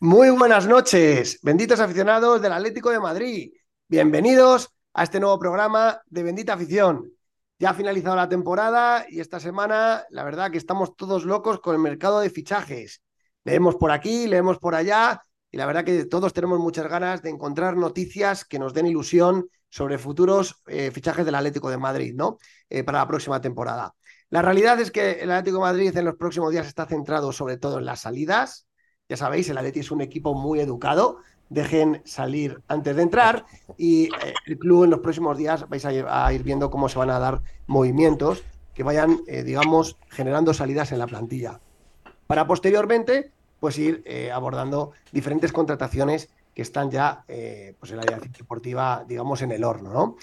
Muy buenas noches, benditos aficionados del Atlético de Madrid. Bienvenidos a este nuevo programa de Bendita Afición. Ya ha finalizado la temporada y esta semana la verdad que estamos todos locos con el mercado de fichajes. Leemos por aquí, leemos por allá y la verdad que todos tenemos muchas ganas de encontrar noticias que nos den ilusión sobre futuros eh, fichajes del Atlético de Madrid, ¿no? Eh, para la próxima temporada. La realidad es que el Atlético de Madrid en los próximos días está centrado sobre todo en las salidas, ya sabéis, el Atleti es un equipo muy educado. Dejen salir antes de entrar y eh, el club en los próximos días vais a, ir viendo cómo se van a dar movimientos que vayan, eh, digamos, generando salidas en la plantilla. Para posteriormente, pues ir eh, abordando diferentes contrataciones que están ya pues en la dirección deportiva, digamos, en el horno, ¿no?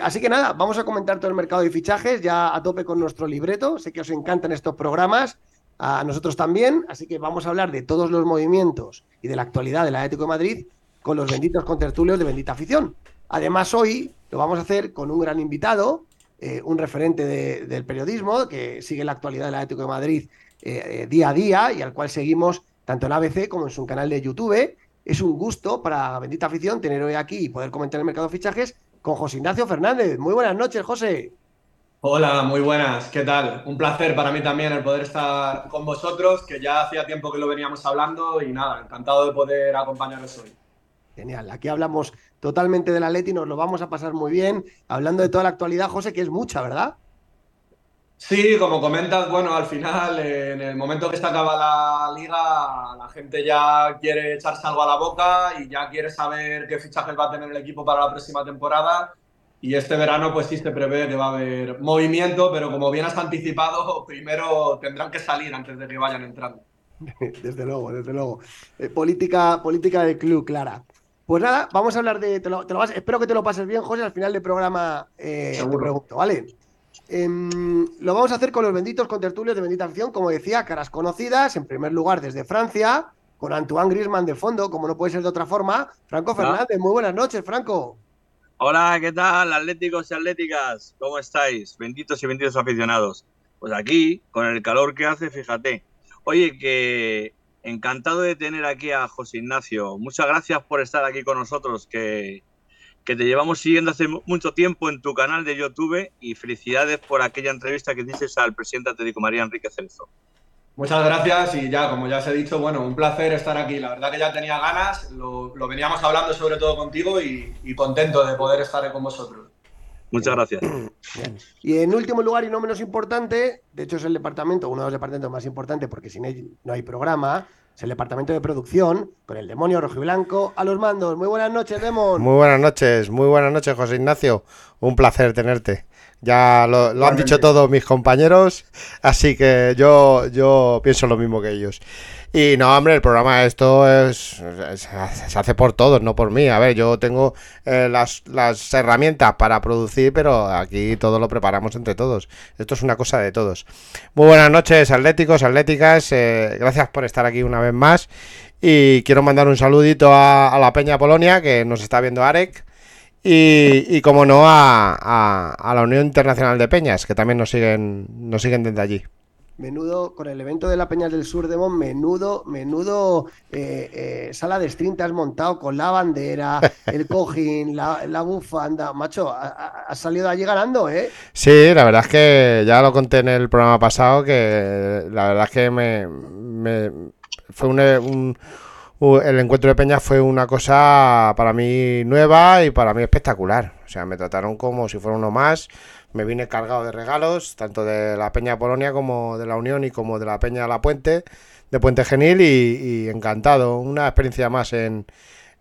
así que nada, vamos a comentar todo el mercado de fichajes, ya a tope con nuestro libreto. Sé que os encantan estos programas a nosotros también, así que vamos a hablar de todos los movimientos y de la actualidad del Atlético de Madrid con los benditos contertulios de Bendita Afición. Además, hoy lo vamos a hacer con un gran invitado, eh, un referente del periodismo que sigue la actualidad del Atlético de Madrid eh, eh, día a día y al cual seguimos tanto en ABC como en su canal de YouTube. Es un gusto para Bendita Afición tener hoy aquí y poder comentar el mercado de fichajes con José Ignacio Fernández. Muy buenas noches, José. Hola, muy buenas, ¿qué tal? Un placer para mí también el poder estar con vosotros, que ya hacía tiempo que lo veníamos hablando y nada, encantado de poder acompañaros hoy. Genial, aquí hablamos totalmente de la Leti, nos lo vamos a pasar muy bien, hablando de toda la actualidad, José, que es mucha, ¿verdad? Sí, como comentas, bueno, al final, en el momento que se acaba la liga, la gente ya quiere echarse algo a la boca y ya quiere saber qué fichajes va a tener el equipo para la próxima temporada y este verano pues sí se prevé que va a haber movimiento, pero como bien has anticipado, primero tendrán que salir antes de que vayan entrando. Desde luego, desde luego. Eh, política, política del club, clara. Pues nada, vamos a hablar de. espero que te lo pases bien, José. Al final del programa eh, te pregunto, ¿vale? Em, lo vamos a hacer con los benditos contertulios de Bendita Acción, como decía, caras conocidas, en primer lugar desde Francia, con Antoine Grisman de fondo, como no puede ser de otra forma. Franco Fernández, muy buenas noches, Franco. Hola, ¿qué tal, atléticos y atléticas? ¿Cómo estáis? Benditos y benditos aficionados. Pues aquí, con el calor que hace, fíjate. Oye, que encantado de tener aquí a José Ignacio. Muchas gracias por estar aquí con nosotros, que, que te llevamos siguiendo hace mucho tiempo en tu canal de YouTube y felicidades por aquella entrevista que dices al presidente Atlético María Enrique Celso. Muchas gracias y ya, como ya os he dicho, bueno, un placer estar aquí. La verdad que ya tenía ganas, lo, veníamos hablando sobre todo contigo y, contento de poder estar con vosotros. Muchas gracias. Y en último lugar y no menos importante, de hecho es el departamento, uno de los departamentos más importantes porque sin él no hay programa, es el departamento de producción con el demonio rojo y blanco a los mandos. Muy buenas noches, Demon. Muy buenas noches, muy buenas noches, José Ignacio. Un placer tenerte. Ya lo, han dicho todos mis compañeros, así que yo, yo pienso lo mismo que ellos. Y no, hombre, el programa esto es, se hace por todos, no por mí. A ver, yo tengo eh, las, las, herramientas para producir, pero aquí todo lo preparamos entre todos. Esto es una cosa de todos. Muy buenas noches, atléticos, atléticas. Eh, gracias por estar aquí una vez más. Y quiero mandar un saludito a, a la Peña Polonia, que nos está viendo Arek. Y, como no, a, la Unión Internacional de Peñas, que también nos siguen, nos siguen desde allí. Menudo, con el evento de la Peñas del Sur de Mon, menudo, menudo eh, eh, sala de stream has montado con la bandera, el cojín, la, bufanda. Macho, has salido allí ganando, ¿eh? Sí, la verdad es que ya lo conté en el programa pasado, que la verdad es que me, fue un el encuentro de Peñas fue una cosa para mí nueva y para mí espectacular. O sea, me trataron como si fuera uno más. me vine cargado de regalos, tanto de la Peña Polonia como de la Unión y como de la Peña La Puente, de Puente Genil y, encantado. Una experiencia más en,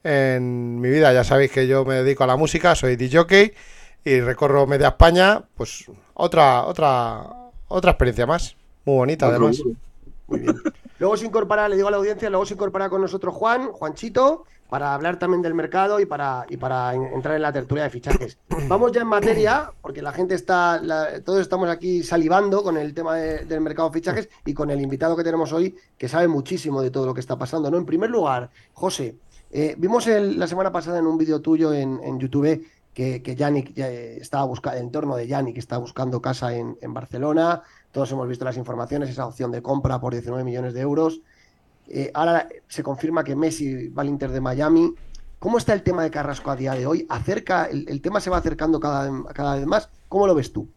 en, mi vida. Ya sabéis que yo me dedico a la música, soy DJ y recorro media España, pues otra, otra, otra experiencia más. Muy bonita, además. Muy bien. Luego se incorpora, le digo a la audiencia, luego se incorpora con nosotros Juan, Juanchito, para hablar también del mercado y para, entrar en la tertulia de fichajes. Vamos ya en materia, porque la gente está, todos estamos aquí salivando con el tema del mercado de fichajes y con el invitado que tenemos hoy, que sabe muchísimo de todo lo que está pasando. ¿no? En primer lugar, José, eh, vimos la semana pasada en un vídeo tuyo en, YouTube que, Yannick estaba buscando, el entorno de Yannick está buscando casa en, en Barcelona, todos hemos visto las informaciones, esa opción de compra por 19 millones de euros. Eh, ahora se confirma que Messi va al Inter de Miami. ¿Cómo está el tema de Carrasco a día de hoy? ¿Acerca, el, tema se va acercando cada, vez más. ¿Cómo lo ves tú?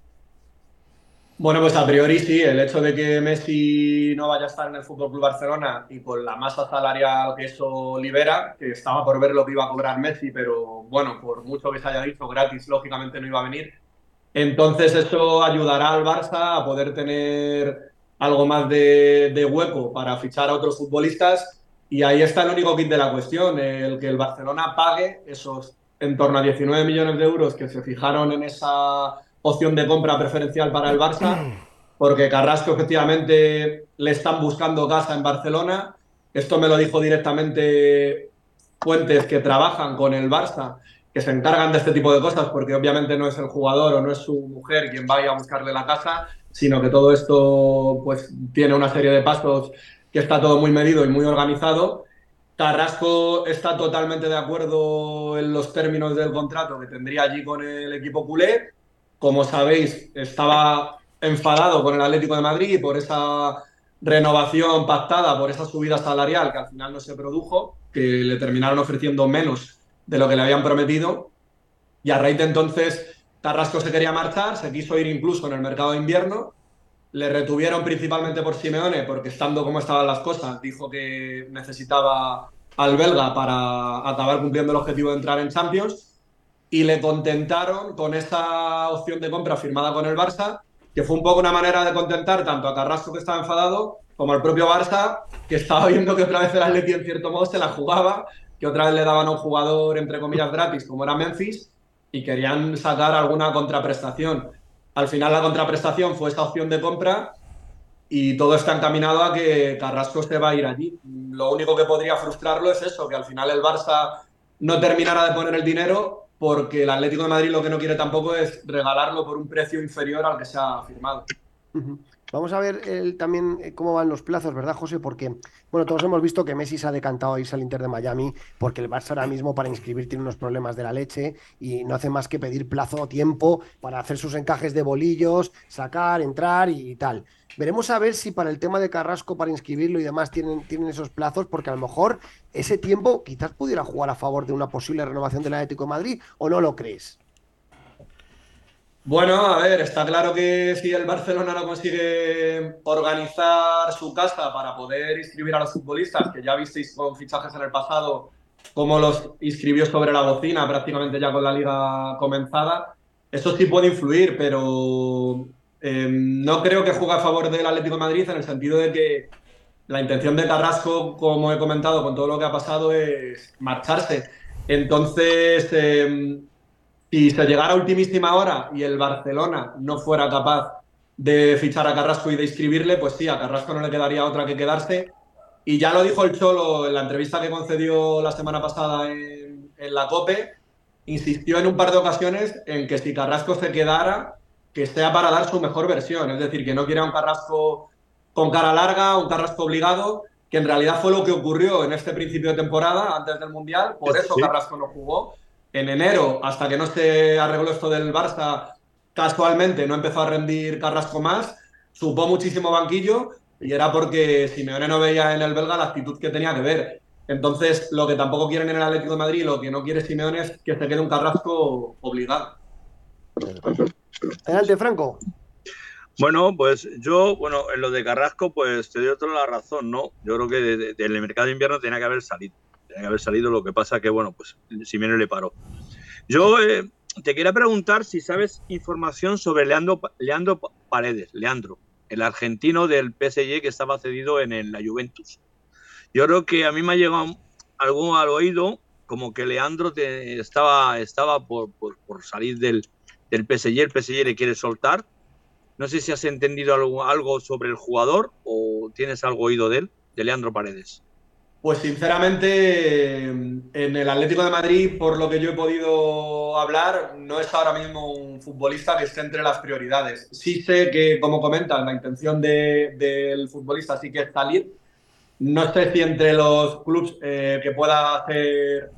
Bueno, pues a priori sí, el hecho de que Messi no vaya a estar en el Fútbol Club Barcelona y con la masa salarial que eso libera, que estaba por ver lo que iba a cobrar Messi, pero bueno, por mucho que se haya dicho gratis, lógicamente no iba a venir. Entonces eso ayudará al Barça a poder tener algo más de, hueco para fichar a otros futbolistas y ahí está el único kit de la cuestión, el que el Barcelona pague esos en torno a 19 millones de euros que se fijaron en esa opción de compra preferencial para el Barça, porque Carrasco efectivamente le están buscando casa en Barcelona. Esto me lo dijo directamente fuentes que trabajan con el Barça que se encargan de este tipo de cosas, porque obviamente no es el jugador o no es su mujer quien vaya a buscarle la casa, sino que todo esto pues tiene una serie de pasos que está todo muy medido y muy organizado. Carrasco está totalmente de acuerdo en los términos del contrato que tendría allí con el equipo culé. Como sabéis, estaba enfadado con el Atlético de Madrid por esa renovación pactada, por esa subida salarial que al final no se produjo, que le terminaron ofreciendo menos de lo que le habían prometido. Y a raíz de entonces, Carrasco se quería marchar, se quiso ir incluso en el mercado de invierno. Le retuvieron principalmente por Simeone, porque estando como estaban las cosas, dijo que necesitaba al belga para acabar cumpliendo el objetivo de entrar en Champions. Y le contentaron con esa opción de compra firmada con el Barça, que fue un poco una manera de contentar tanto a Carrasco, que estaba enfadado, como al propio Barça, que estaba viendo que otra vez el Atleti en cierto modo se la jugaba que otra vez le daban a un jugador, entre comillas, gratis, como era Memphis, y querían sacar alguna contraprestación. Al final la contraprestación fue esta opción de compra y todo está encaminado a que Carrasco se va a ir allí. Lo único que podría frustrarlo es eso, que al final el Barça no terminara de poner el dinero porque el Atlético de Madrid lo que no quiere tampoco es regalarlo por un precio inferior al que se ha firmado. Vamos a ver también eh, cómo van los plazos, ¿verdad, José? Porque, bueno, todos hemos visto que Messi se ha decantado a irse al Inter de Miami porque el Barça ahora mismo para inscribir tiene unos problemas de la leche y no hace más que pedir plazo o tiempo para hacer sus encajes de bolillos, sacar, entrar y, tal. Veremos a ver si para el tema de Carrasco, para inscribirlo y demás, tienen, tienen esos plazos, porque a lo mejor ese tiempo quizás pudiera jugar a favor de una posible renovación del Atlético de Madrid, ¿o no lo crees? Bueno, a ver, está claro que si el Barcelona no consigue organizar su casa para poder inscribir a los futbolistas, que ya visteis con fichajes en el pasado, cómo los inscribió sobre la bocina prácticamente ya con la liga comenzada, eso sí puede influir, pero eh, no creo que juegue a favor del Atlético de Madrid en el sentido de que la intención de Carrasco, como he comentado con todo lo que ha pasado, es marcharse. Entonces, eh, si se llegara a ultimísima hora y el Barcelona no fuera capaz de fichar a Carrasco y de inscribirle, pues sí, a Carrasco no le quedaría otra que quedarse. Y ya lo dijo el Cholo en la entrevista que concedió la semana pasada en, la COPE, insistió en un par de ocasiones en que si Carrasco se quedara, que sea para dar su mejor versión. Es decir, que no quiera un Carrasco con cara larga, un Carrasco obligado, que en realidad fue lo que ocurrió en este principio de temporada, antes del Mundial. Por eso Carrasco no jugó en enero, hasta que no se arregló esto del Barça, casualmente no empezó a rendir Carrasco más, supo muchísimo banquillo y era porque Simeone no veía en el belga la actitud que tenía que ver. Entonces, lo que tampoco quieren en el Atlético de Madrid, lo que no quiere Simeone es que se quede un Carrasco obligado. Adelante, Franco. Bueno, pues yo, bueno, en lo de Carrasco, pues te doy toda la razón, ¿no? Yo creo que del mercado de invierno tenía que haber salido tenía que haber salido, lo que pasa que, bueno, pues Simeone le paró. Yo, eh, te quería preguntar si sabes información sobre Leandro, Leandro Paredes, Leandro, el argentino del PSG que estaba cedido en la Juventus. Yo creo que a mí me ha llegado algo al oído como que Leandro te, estaba, estaba por, por, salir del, del PSG, el PSG le quiere soltar. No sé si has entendido algo, algo sobre el jugador o tienes algo oído de él, de Leandro Paredes. Pues sinceramente, en el Atlético de Madrid, por lo que yo he podido hablar, no es ahora mismo un futbolista que esté entre las prioridades. Sí sé que, como comentas, la intención del futbolista sí que es salir. No sé si entre los clubes eh, que pueda hacer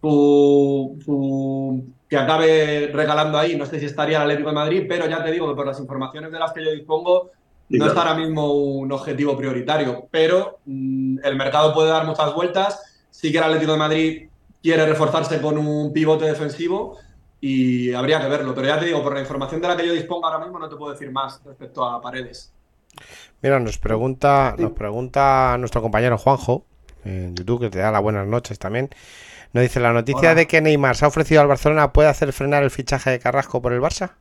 su, que acabe regalando ahí, no sé si estaría el Atlético de Madrid, pero ya te digo que por las informaciones de las que yo dispongo, no es ahora mismo un objetivo prioritario, pero mm, el mercado puede dar muchas vueltas. Sí que el Atlético de Madrid quiere reforzarse con un pivote defensivo y habría que verlo. Pero ya te digo, por la información de la que yo dispongo ahora mismo, no te puedo decir más respecto a Paredes. Mira, nos pregunta, nos pregunta nuestro compañero Juanjo en YouTube, que te da las buenas noches también. Nos dice, ¿la noticia de que Neymar se ha ofrecido al Barcelona puede hacer frenar el fichaje de Carrasco por el Barça?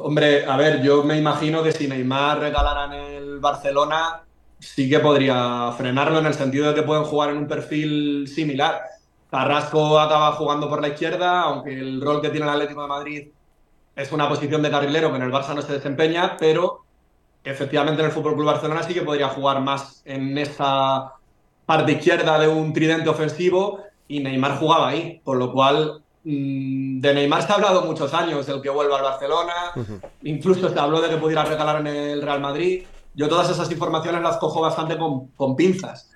Hombre, a ver, yo me imagino que si Neymar regalara en el Barcelona, sí que podría frenarlo en el sentido de que pueden jugar en un perfil similar. Carrasco acaba jugando por la izquierda, aunque el rol que tiene el Atlético de Madrid es una posición de carrilero que en el Barça no se desempeña, pero efectivamente en el Fútbol Club Barcelona sí que podría jugar más en esa parte izquierda de un tridente ofensivo y Neymar jugaba ahí, por lo cual de Neymar se ha hablado muchos años, el que vuelva al Barcelona, incluso se habló de que pudiera regalar en el Real Madrid. Yo todas esas informaciones las cojo bastante con, pinzas,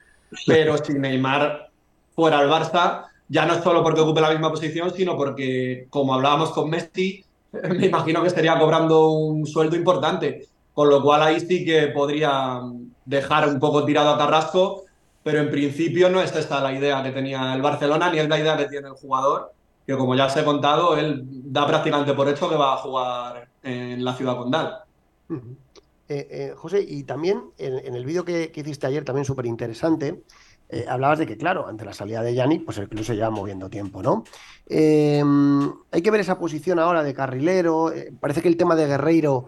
pero si Neymar fuera al Barça, ya no es solo porque ocupe la misma posición, sino porque, como hablábamos con Messi, me imagino que estaría cobrando un sueldo importante, con lo cual ahí sí que podría dejar un poco tirado a Carrasco, pero en principio no es esta la idea que tenía el Barcelona, ni es la idea que tiene el jugador que como ya os he contado, él da prácticamente por hecho que va a jugar en la ciudad condal. Eh, eh, José, y también en, el vídeo que, hiciste ayer, también súper interesante, eh, hablabas de que, claro, ante la salida de Yannick, pues el club se lleva moviendo tiempo, ¿no? hay que ver esa posición ahora de carrilero. parece que el tema de Guerreiro,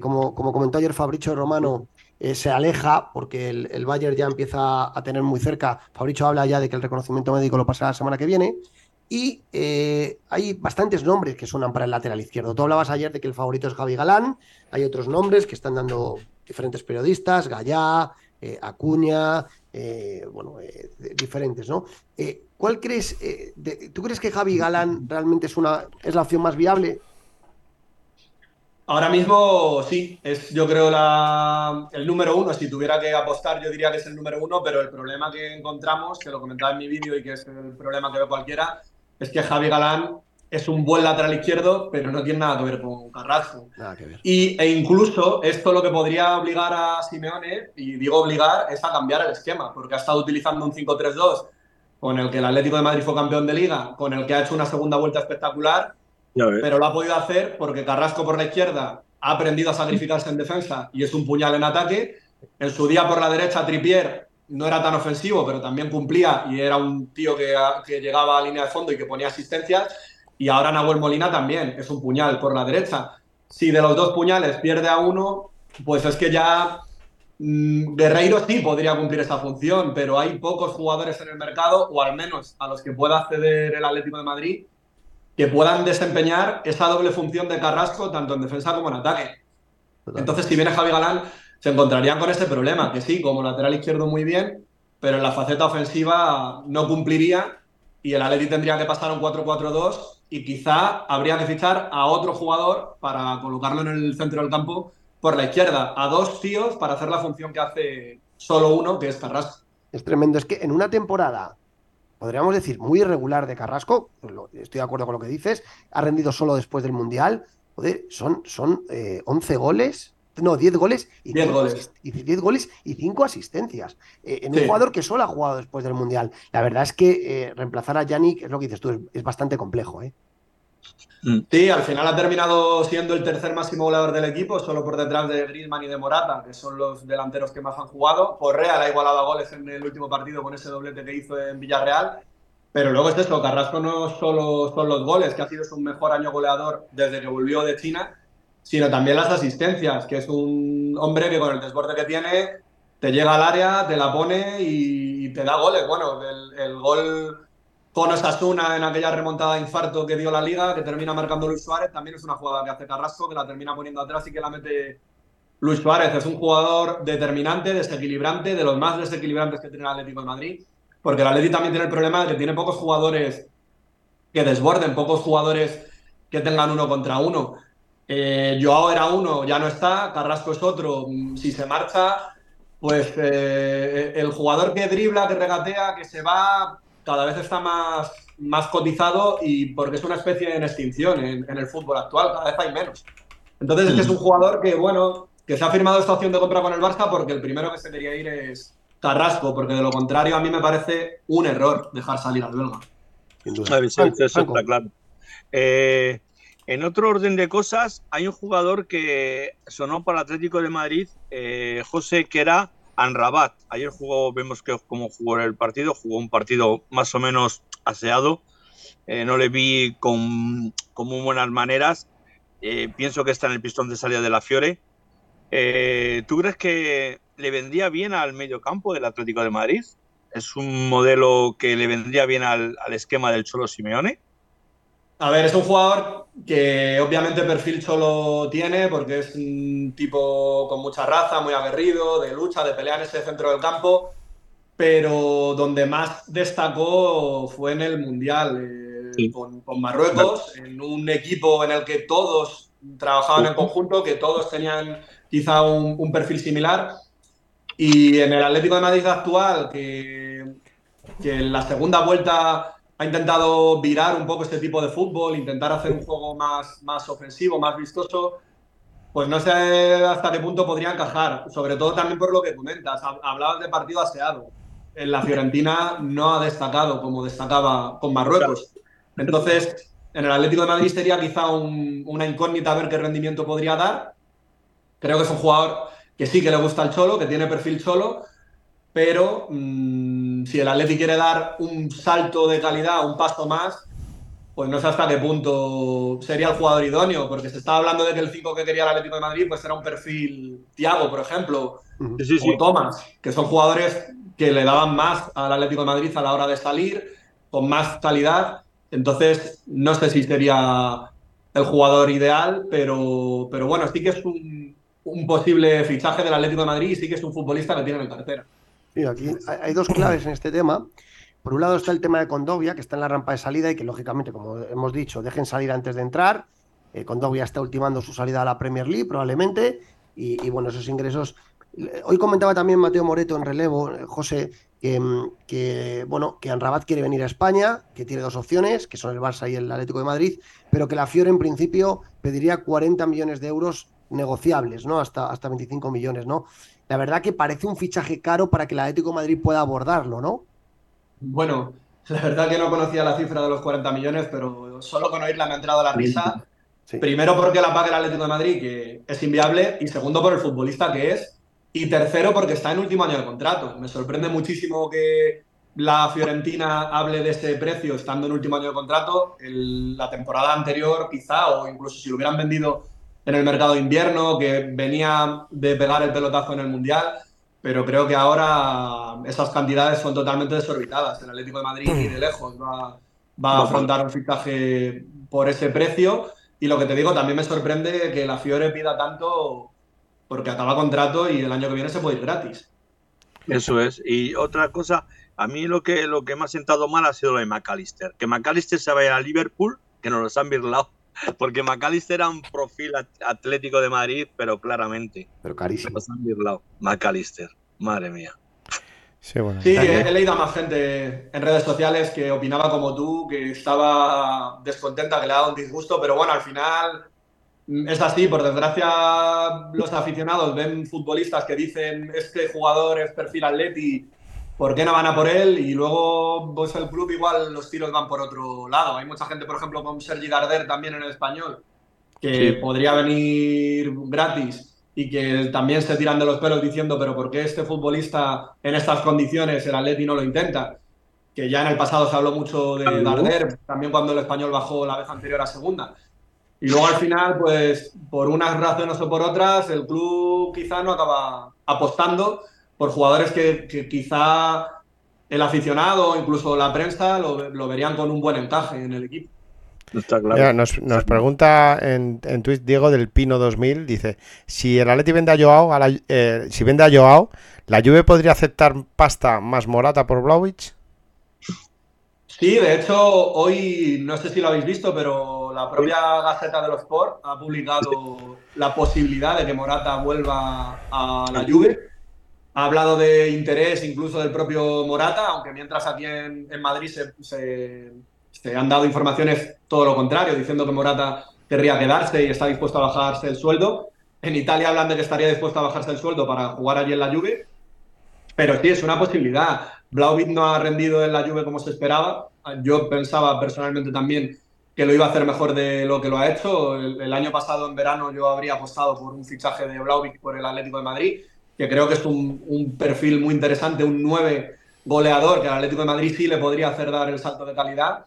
como, comentó ayer Fabricio Romano, se aleja porque el, el, Bayern ya empieza a tener muy cerca. Fabricio habla ya de que el reconocimiento médico lo pasará la semana que viene. Y eh, hay bastantes nombres que suenan para el lateral izquierdo. Tú hablabas ayer de que el favorito es Javi Galán. Hay otros nombres que están dando diferentes periodistas, Gallá, eh, Acuña, eh, bueno, diferentes, ¿no? ¿Cuál crees? ¿Tú crees que Javi Galán realmente es, una, es la opción más viable? Ahora mismo sí, es yo creo el número uno. Si tuviera que apostar, yo diría que es el número uno, pero el problema que encontramos, que lo comentaba en mi vídeo y que es el problema que ve cualquiera, es que Javi Galán es un buen lateral izquierdo, pero no tiene nada que ver con Carrasco. Y, e incluso esto lo que podría obligar a Simeone, y digo obligar, es a cambiar el esquema, porque ha estado utilizando un 5-3-2 con el que el Atlético de Madrid fue campeón de liga, con el que ha hecho una segunda vuelta espectacular, pero lo ha podido hacer porque Carrasco por la izquierda ha aprendido a sacrificarse en defensa y es un puñal en ataque. En su día por la derecha, Tripier no era tan ofensivo, pero también cumplía y era un tío que, que, llegaba a línea de fondo y que ponía asistencias. Y ahora Nahuel Molina también es un puñal por la derecha. Si de los dos puñales pierde a uno, pues es que ya mm, Guerreiro sí podría cumplir esa función, pero hay pocos jugadores en el mercado, o al menos a los que pueda acceder el Atlético de Madrid, que puedan desempeñar esa doble función de Carrasco, tanto en defensa como en ataque. Entonces, si viene Javi Galán, se encontrarían con ese problema, que sí, como lateral izquierdo muy bien, pero en la faceta ofensiva no cumpliría y el Atleti tendría que pasar un 4-4-2 y quizá habría que fichar a otro jugador para colocarlo en el centro del campo por la izquierda, a dos tíos para hacer la función que hace solo uno, que es Carrasco. Es tremendo, es que en una temporada, podríamos decir, muy irregular de Carrasco, estoy de acuerdo con lo que dices, ha rendido solo después del Mundial, joder, son, son 11 eh, goles, no, 10 goles y 10 goles. Y 10 goles y 5 asistencias. Eh, en un jugador que solo ha jugado después del Mundial. La verdad es que eh, reemplazar a Yannick, es lo que dices tú, es, bastante complejo. ¿eh? Mm. Sí, al final ha terminado siendo el tercer máximo goleador del equipo, solo por detrás de Griezmann y de Morata, que son los delanteros que más han jugado. Real ha igualado a goles en el último partido con ese doblete que hizo en Villarreal. Pero luego es eso, Carrasco no solo son los goles, que ha sido su mejor año goleador desde que volvió de China, sino también las asistencias, que es un hombre que con el desborde que tiene te llega al área, te la pone y te da goles. Bueno, el, gol con Osasuna en aquella remontada de infarto que dio la liga, que termina marcando Luis Suárez, también es una jugada que hace Carrasco, que la termina poniendo atrás y que la mete Luis Suárez. Es un jugador determinante, desequilibrante, de los más desequilibrantes que tiene el Atlético de Madrid, porque el Atlético también tiene el problema de que tiene pocos jugadores que desborden, pocos jugadores que tengan uno contra uno. Eh, Joao era uno, ya no está, Carrasco es otro, si se marcha, pues eh, el jugador que dribla, que regatea, que se va, cada vez está más, más cotizado y porque es una especie en extinción en, el fútbol actual, cada vez hay menos. Entonces es un jugador que, bueno, que se ha firmado esta opción de compra con el Barça porque el primero que se quería ir es Carrasco, porque de lo contrario a mí me parece un error dejar salir al belga. eso está claro. Eh, en otro orden de cosas, hay un jugador que sonó para el Atlético de Madrid, eh, José, que era Anrabat. Ayer jugó, vemos que cómo jugó el partido, jugó un partido más o menos aseado. Eh, no le vi con, muy buenas maneras. Eh, pienso que está en el pistón de salida de la Fiore. Eh, ¿Tú crees que le vendría bien al medio campo del Atlético de Madrid? ¿Es un modelo que le vendría bien al esquema del Cholo Simeone? A ver, es un jugador que obviamente perfil solo tiene porque es un tipo con mucha raza, muy aguerrido, de lucha, de pelea en ese centro del campo, pero donde más destacó fue en el Mundial eh, con, Marruecos, en un equipo en el que todos trabajaban en conjunto, que todos tenían quizá un, un perfil similar. Y en el Atlético de Madrid actual, que, que en la segunda vuelta ha intentado virar un poco este tipo de fútbol, intentar hacer un juego más, más ofensivo, más vistoso, pues no sé hasta qué punto podría encajar, sobre todo también por lo que comentas, hablabas de partido aseado. En la Fiorentina no ha destacado como destacaba con Marruecos. Entonces, en el Atlético de Madrid sería quizá una incógnita ver qué rendimiento podría dar. Creo que es un jugador que sí que le gusta el cholo, que tiene perfil cholo, pero mm, si el Atleti quiere dar un salto de calidad, un paso más, pues no sé hasta qué punto sería el jugador idóneo, porque se estaba hablando de que el 5 que quería el Atlético de Madrid pues era un perfil Tiago, por ejemplo, o Thomas, que son jugadores que le daban más al Atlético de Madrid a la hora de salir, con más calidad. Entonces, no sé si sería el jugador ideal, pero, pero bueno, sí que es un, un posible fichaje del Atlético de Madrid y sí que es un futbolista que tiene en cartera aquí hay dos claves en este tema. Por un lado está el tema de Condovia, que está en la rampa de salida y que, lógicamente, como hemos dicho, dejen salir antes de entrar. Eh, Condovia está ultimando su salida a la Premier League, probablemente. Y, bueno, esos ingresos. Hoy comentaba también Mateo Moreto en relevo, eh, José, que, que, bueno, que Anrabat quiere venir a España, que tiene dos opciones, que son el Barça y el Atlético de Madrid, pero que la Fiore en principio pediría 40 millones de euros negociables, ¿no? Hasta, hasta 25 millones, ¿no? La verdad que parece un fichaje caro para que el Atlético de Madrid pueda abordarlo, ¿no? Bueno, la verdad que no conocía la cifra de los 40 millones, pero solo con oírla me ha entrado la risa. Primero porque la paga el Atlético de Madrid, que es inviable, y segundo por el futbolista que es, y tercero porque está en último año de contrato. Me sorprende muchísimo que la Fiorentina hable de ese precio estando en último año de contrato. la temporada anterior, quizá, o incluso si lo hubieran vendido en el mercado de invierno, que venía de pegar el pelotazo en el Mundial, pero creo que ahora esas cantidades son totalmente desorbitadas. El Atlético de Madrid ni de lejos va, a afrontar un fichaje por ese precio. Y lo que te digo, también me sorprende que la Fiore pida tanto porque acaba contrato y el año que viene se puede ir gratis. Eso es. Y otra cosa, a mí lo que, lo que me ha sentado mal ha sido lo de McAllister. Que McAllister se vaya a Liverpool, que nos los han virlado porque McAllister era un profil atlético de Madrid, pero claramente. Pero carísimo. McAllister, madre mía. Sí, bueno, sí he, leído a más gente en redes sociales que opinaba como tú, que estaba descontenta, que le daba un disgusto, pero bueno, al final es así. Por desgracia, los aficionados ven futbolistas que dicen este jugador es perfil atleti ¿por qué no van a por él? Y luego, pues el club igual los tiros van por otro lado. Hay mucha gente, por ejemplo, con Sergi Darder también en el español, que podría venir gratis y que también se tiran de los pelos diciendo, pero ¿por qué este futbolista en estas condiciones el Atleti no lo intenta? que ya en el pasado se habló mucho de Darder, también cuando el español bajó la vez anterior a segunda. Y luego al final, pues por unas razones o por otras, el club quizá no acaba apostando por jugadores que, que quizá el aficionado o incluso la prensa lo, lo, verían con un buen encaje en el equipo. Está claro. Mira, nos, nos, pregunta en, en Twitch Diego del Pino 2000, dice, si el Atleti vende a Joao, a la, eh, si vende a Joao, ¿la Juve podría aceptar pasta más Morata por Blaovic? Sí, de hecho, hoy, no sé si lo habéis visto, pero la propia Gaceta de los Sport ha publicado la posibilidad de que Morata vuelva a la Juve. Ha hablado de interés incluso del propio Morata, aunque mientras aquí en, en Madrid se, se, se, han dado informaciones todo lo contrario, diciendo que Morata querría quedarse y está dispuesto a bajarse el sueldo. En Italia hablan de que estaría dispuesto a bajarse el sueldo para jugar allí en la Juve. Pero sí, es una posibilidad. Blauvit no ha rendido en la Juve como se esperaba. Yo pensaba personalmente también que lo iba a hacer mejor de lo que lo ha hecho. El, el año pasado, en verano, yo habría apostado por un fichaje de Blauvit por el Atlético de Madrid, que creo que es un, perfil muy interesante, un 9 goleador, que al Atlético de Madrid sí le podría hacer dar el salto de calidad.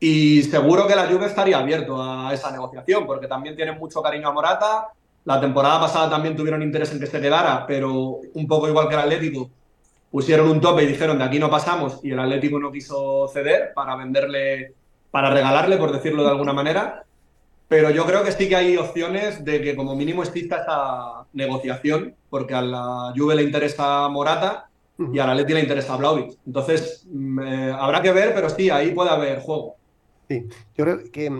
Y seguro que la Juve estaría abierto a esa negociación, porque también tienen mucho cariño a Morata. La temporada pasada también tuvieron interés en que se quedara, pero un poco igual que el Atlético, pusieron un tope y dijeron de aquí no pasamos y el Atlético no quiso ceder para venderle, para regalarle, por decirlo de alguna manera. Pero yo creo que sí que hay opciones de que como mínimo exista esa negociación, porque a la Juve le interesa Morata y al Atleti le interesa Blaovic. Entonces, eh, habrá que ver, pero sí, ahí puede haber juego. Sí, yo creo que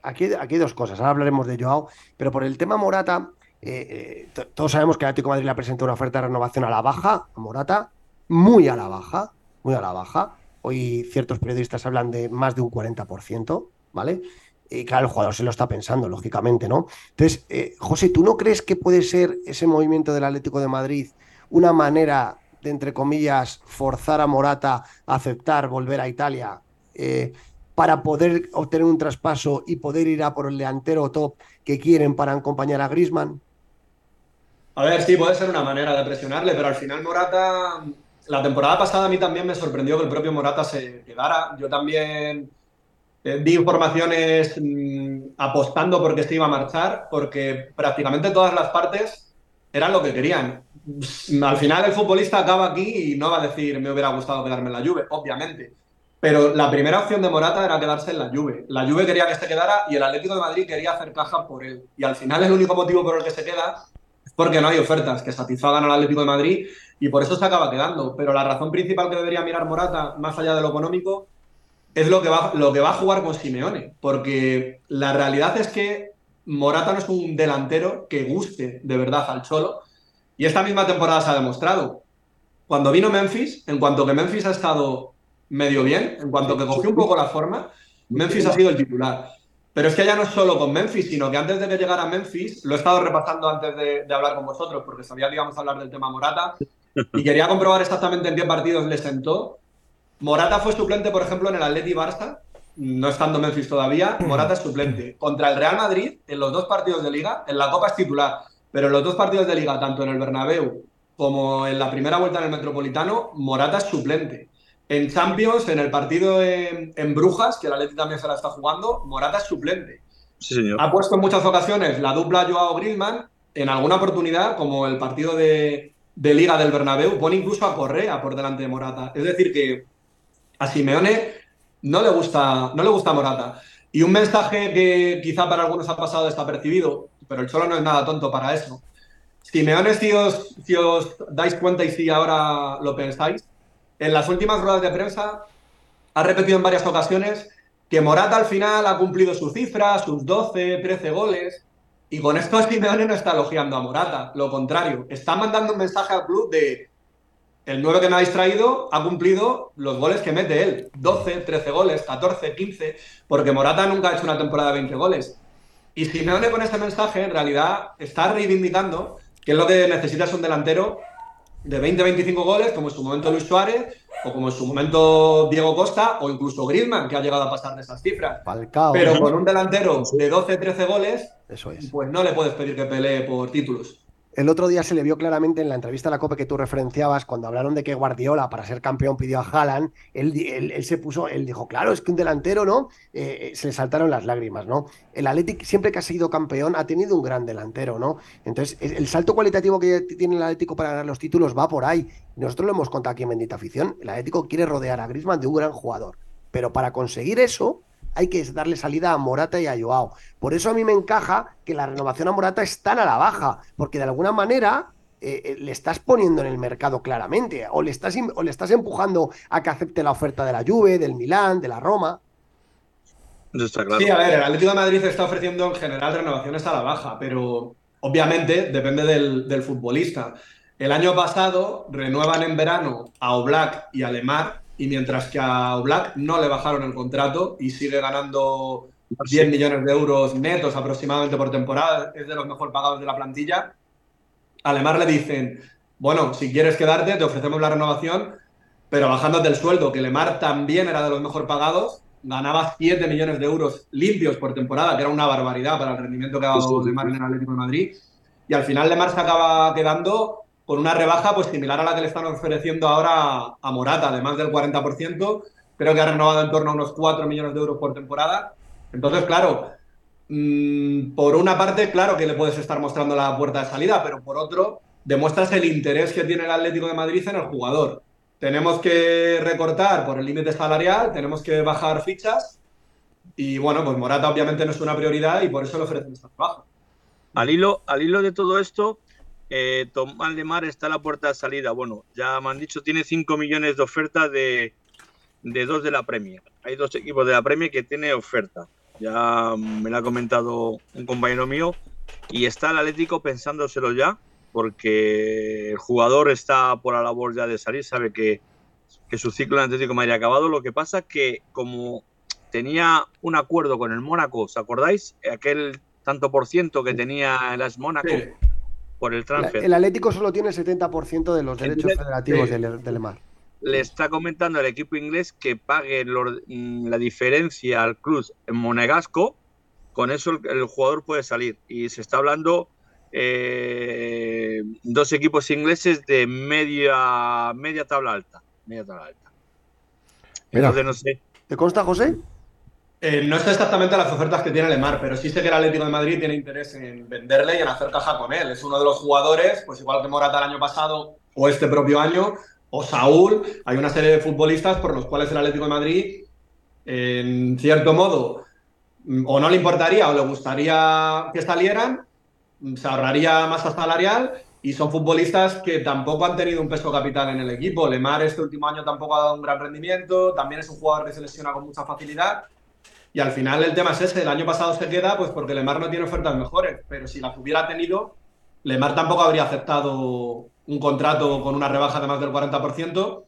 aquí, aquí hay dos cosas. Ahora hablaremos de Joao, pero por el tema Morata, eh, eh, todos sabemos que el Atlético Madrid le presentado una oferta de renovación a la baja, a Morata, muy a la baja, muy a la baja. Hoy ciertos periodistas hablan de más de un 40%, ¿vale? Y claro, el jugador se lo está pensando, lógicamente, ¿no? Entonces, eh, José, ¿tú no crees que puede ser ese movimiento del Atlético de Madrid una manera de, entre comillas, forzar a Morata a aceptar volver a Italia eh, para poder obtener un traspaso y poder ir a por el delantero top que quieren para acompañar a Grisman? A ver, sí, puede ser una manera de presionarle, pero al final Morata la temporada pasada a mí también me sorprendió que el propio Morata se quedara. Yo también eh, informaciones mmm, apostando porque se iba a marchar, porque prácticamente todas las partes eran lo que querían. Al final el futbolista acaba aquí y no va a decir me hubiera gustado quedarme en la Juve, obviamente. Pero la primera opción de Morata era quedarse en la Juve. La Juve quería que se quedara y el Atlético de Madrid quería hacer caja por él. Y al final el único motivo por el que se queda es porque no hay ofertas que satisfagan al Atlético de Madrid y por eso se acaba quedando. Pero la razón principal que debería mirar Morata, más allá de lo económico, es lo que va, lo que va a jugar con Simeone. Porque la realidad es que Morata no es un delantero que guste de verdad al Cholo. Y esta misma temporada se ha demostrado. Cuando vino Memphis, en cuanto que Memphis ha estado medio bien, en cuanto que cogió un poco la forma, Memphis ha sido el titular. Pero es que ya no es solo con Memphis, sino que antes de que llegara Memphis, lo he estado repasando antes de, de hablar con vosotros, porque sabía que íbamos a hablar del tema Morata, y quería comprobar exactamente en qué partidos le sentó. Morata fue suplente, por ejemplo, en el Atleti Barça, no estando Memphis todavía, Morata es suplente. Contra el Real Madrid, en los dos partidos de liga, en la Copa es titular, pero en los dos partidos de liga, tanto en el Bernabéu como en la primera vuelta en el Metropolitano, Morata es suplente. En Champions, en el partido en, en Brujas, que el Atleti también se la está jugando, Morata es suplente. Sí, señor. Ha puesto en muchas ocasiones la dupla Joao Griezmann, en alguna oportunidad, como el partido de, de Liga del Bernabéu, pone incluso a Correa por delante de Morata. Es decir, que a Simeone no le gusta, no le gusta Morata. Y un mensaje que quizá para algunos ha pasado desapercibido, pero el Cholo no es nada tonto para eso. Simeone, si os, si os dais cuenta y si ahora lo pensáis, en las últimas ruedas de prensa ha repetido en varias ocasiones que Morata al final ha cumplido su cifra, sus 12, 13 goles, y con esto Simeone no está elogiando a Morata, lo contrario, está mandando un mensaje al club de el 9 que me habéis traído ha cumplido los goles que mete él, 12, 13 goles, 14, 15, porque Morata nunca ha hecho una temporada de 20 goles. Y Simeone con este mensaje en realidad está reivindicando que es lo que necesita es un delantero de 20-25 goles, como en su momento Luis Suárez, o como en su momento Diego Costa, o incluso Griezmann, que ha llegado a pasar de esas cifras. Pero con un delantero de 12-13 goles, Eso es. pues no le puedes pedir que pelee por títulos. El otro día se le vio claramente en la entrevista a la COPE que tú referenciabas, cuando hablaron de que Guardiola para ser campeón pidió a Haaland, él, se puso, él dijo, claro, es que un delantero, ¿no? Eh, se le saltaron las lágrimas, ¿no? El Athletic siempre que ha sido campeón ha tenido un gran delantero, ¿no? Entonces, el salto cualitativo que tiene el Atlético para ganar los títulos va por ahí. Nosotros lo hemos contado aquí en Bendita Afición, el Atlético quiere rodear a Griezmann de un gran jugador, pero para conseguir eso hay que darle salida a Morata y a Joao. Por eso a mí me encaja que la renovación a Morata es tan a la baja, porque de alguna manera eh, eh, le estás poniendo en el mercado claramente, o le, estás, o le estás empujando a que acepte la oferta de la Juve, del Milán, de la Roma. Sí, a ver, el Atlético de Madrid está ofreciendo en general renovaciones a la baja, pero obviamente depende del, del futbolista. El año pasado renuevan en verano a Oblak y a Lemar y mientras que a Oblak no le bajaron el contrato y sigue ganando 10 millones de euros netos aproximadamente por temporada, es de los mejor pagados de la plantilla, a Lemar le dicen, bueno, si quieres quedarte, te ofrecemos la renovación, pero bajándote el sueldo, que Lemar también era de los mejor pagados, ganaba 7 millones de euros limpios por temporada, que era una barbaridad para el rendimiento que ha dado Lemar en el Atlético de Madrid. Y al final Lemar se acaba quedando con una rebaja pues similar a la que le están ofreciendo ahora a Morata, además del 40%, creo que ha renovado en torno a unos 4 millones de euros por temporada. Entonces, claro, mm, por una parte, claro que le puedes estar mostrando la puerta de salida, pero por otro, demuestras el interés que tiene el Atlético de Madrid en el jugador. Tenemos que recortar por el límite salarial, tenemos que bajar fichas y bueno, pues Morata obviamente no es una prioridad y por eso le ofrecen esta baja. Al hilo, al hilo de todo esto, eh, Tomás Lemar está a la puerta de salida. Bueno, ya me han dicho, tiene 5 millones de oferta de, dos de la Premier. Hay dos equipos de la Premier que tiene oferta. Ya me lo ha comentado un compañero mío. Y está el Atlético pensándoselo ya, porque el jugador está por la labor ya de salir, sabe que, su ciclo en Atlético me ha acabado. Lo que pasa es que como tenía un acuerdo con el Mónaco, ¿os acordáis? Aquel tanto por ciento que tenía el AS Mónaco el transfer. El Atlético solo tiene el 70% de los derechos federativos del, del Mar. Le está comentando al equipo inglés que pague mm, la diferencia al club en Monegasco. Con eso el, jugador puede salir. Y se está hablando eh, dos equipos ingleses de media, media tabla alta. Media tabla alta. Entonces, no sé. ¿Te consta, José? Eh, no sé exactamente las ofertas que tiene Lemar, pero sí sé que el Atlético de Madrid tiene interés en venderle y en hacer caja con él. Es uno de los jugadores, pues igual que Morata el año pasado o este propio año, o Saúl, hay una serie de futbolistas por los cuales el Atlético de Madrid, en cierto modo, mm, o no le importaría o le gustaría que salieran, mm, se ahorraría masa salarial y son futbolistas que tampoco han tenido un peso capital en el equipo. Lemar este último año tampoco ha dado un gran rendimiento, también es un jugador que se lesiona con mucha facilidad y al final el tema es ese, el año pasado se queda pues porque Lemar no tiene ofertas mejores, pero si las hubiera tenido, Lemar tampoco habría aceptado un contrato con una rebaja de más del 40%.